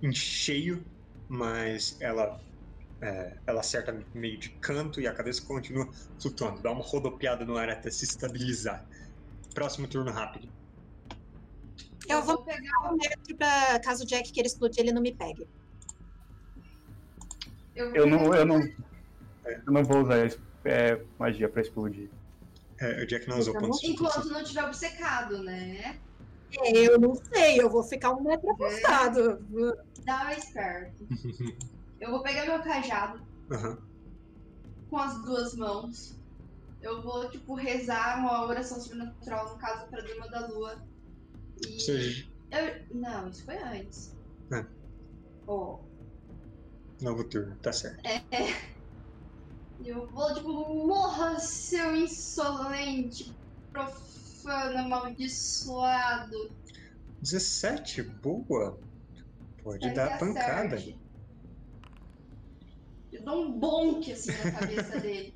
em cheio, mas ela, é, ela acerta meio de canto e a cabeça continua flutuando. Dá uma rodopiada no ar até se estabilizar. Próximo turno rápido. Eu vou pegar. um metro pra caso o Jack queira explodir, ele não me pegue. Eu, Eu não, eu não, eu não vou usar es- é, magia pra explodir. É, o Jack não usou pontos de Enquanto não tiver obcecado, né? Eu não sei, eu vou ficar um metro afastado. Dá esperto. Eu vou pegar meu cajado Aham. com as duas mãos. Eu vou, tipo, rezar uma oração sobrenatural, no caso, pra Dama da Lua. E. Seja, Eu... Não, isso foi antes. É. Oh. novo turno, tá certo. E eu vou, tipo, morra, seu insolente, profano, amaldiçoado. 17, boa. Pode dar pancada. acerte. Eu dou um bonk assim na cabeça dele.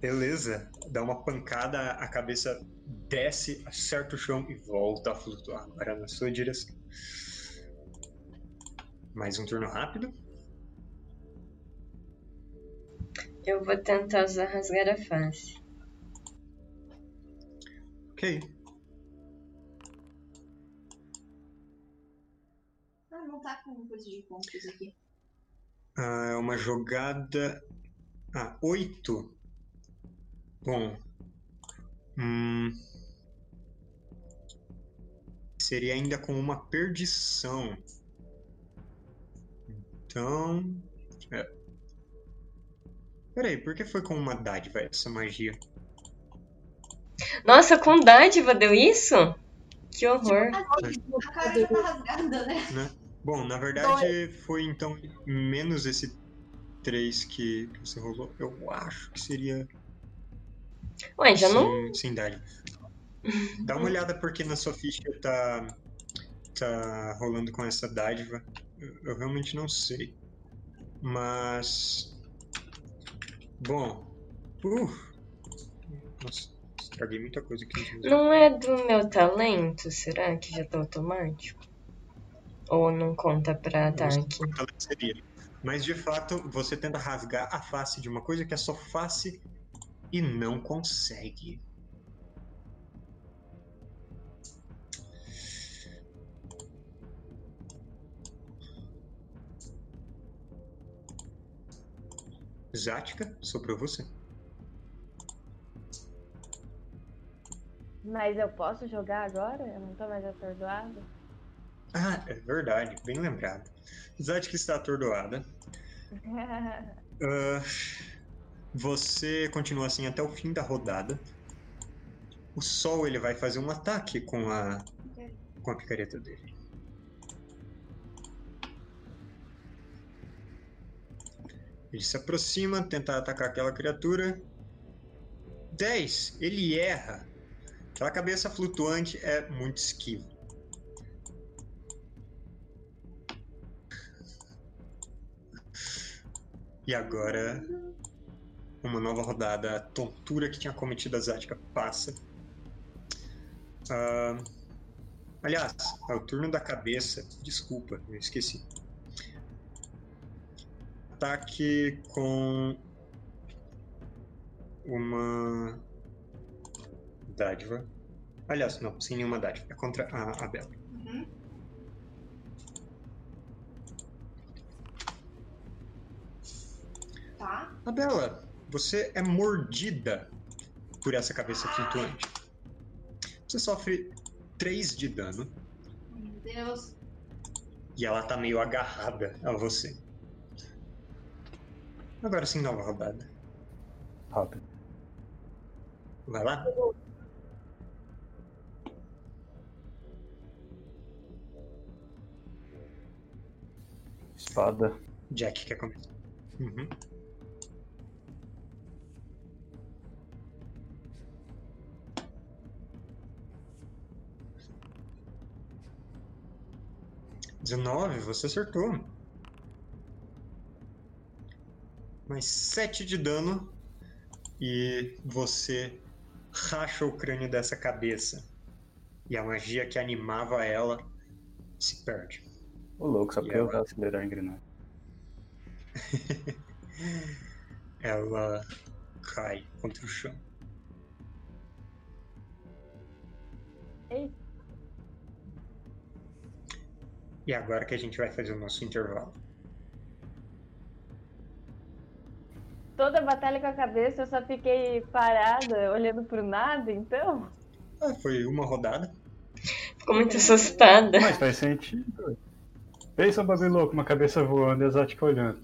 Beleza. Dá uma pancada, a cabeça desce, acerta o chão e volta a flutuar. Agora na sua direção. Mais um turno rápido. Eu vou tentar usar rasgar a face. Ok. Ah, não tá com coisa de encontros aqui. Ah, é uma jogada. Ah, 8. Bom. Hum, seria ainda com uma perdição. Então. Peraí, por que foi com uma dádiva essa magia? Nossa, com dádiva deu isso? Que horror. A cara já tá rasgada, né? Bom, na verdade foi então menos esse 3 que, que você rolou. Eu acho que seria Ué, já não. sem, sem dádiva. Dá uma olhada porque na sua ficha tá, tá rolando com essa dádiva. Eu, eu realmente não sei. Mas. Bom. Uh, nossa, estraguei muita coisa aqui. Não é do meu talento, será que já tá automático? Ou não conta pra ataque? Seria. Mas de fato, você tenta rasgar a face de uma coisa que é só face e não consegue. Zática, sobrou você. Mas eu posso jogar agora? Eu não tô mais atordoada? Ah, é verdade, bem lembrado. Zática está atordoada. Ah, você continua assim até o fim da rodada. O sol ele vai fazer um ataque com a com a picareta dele. Ele se aproxima, tenta atacar aquela criatura. 10. Ele erra. Aquela cabeça flutuante é muito esquiva. E agora, uma nova rodada. A tontura que tinha cometido a Zática passa. Ah, aliás, é o turno da cabeça. Desculpa, eu esqueci. Ataque com. uma dádiva. Aliás, não, sem nenhuma dádiva. É contra a, Bela. Uhum. Tá. A Bela, você é mordida por essa cabeça flutuante. Você sofre 3 de dano Meu Deus. e ela tá meio agarrada a você. Agora sim, nova rodada. Rápido. Vai lá? Espada. Jack quer começar. Uhum. Dezenove, você acertou. Mais sete de dano e você racha o crânio dessa cabeça. E a magia que animava ela se perde. Ô louco, só E porque eu agora? vou acelerar a engrenagem. ela cai contra o chão. Ei. E agora que a gente vai fazer o nosso intervalo. Toda batalha com a cabeça eu só fiquei parada, olhando pro nada, então. Ah, foi uma rodada. Ficou muito assustada. Mas faz sentido. Pensa um bagulho louco, uma cabeça voando e a Zatka olhando.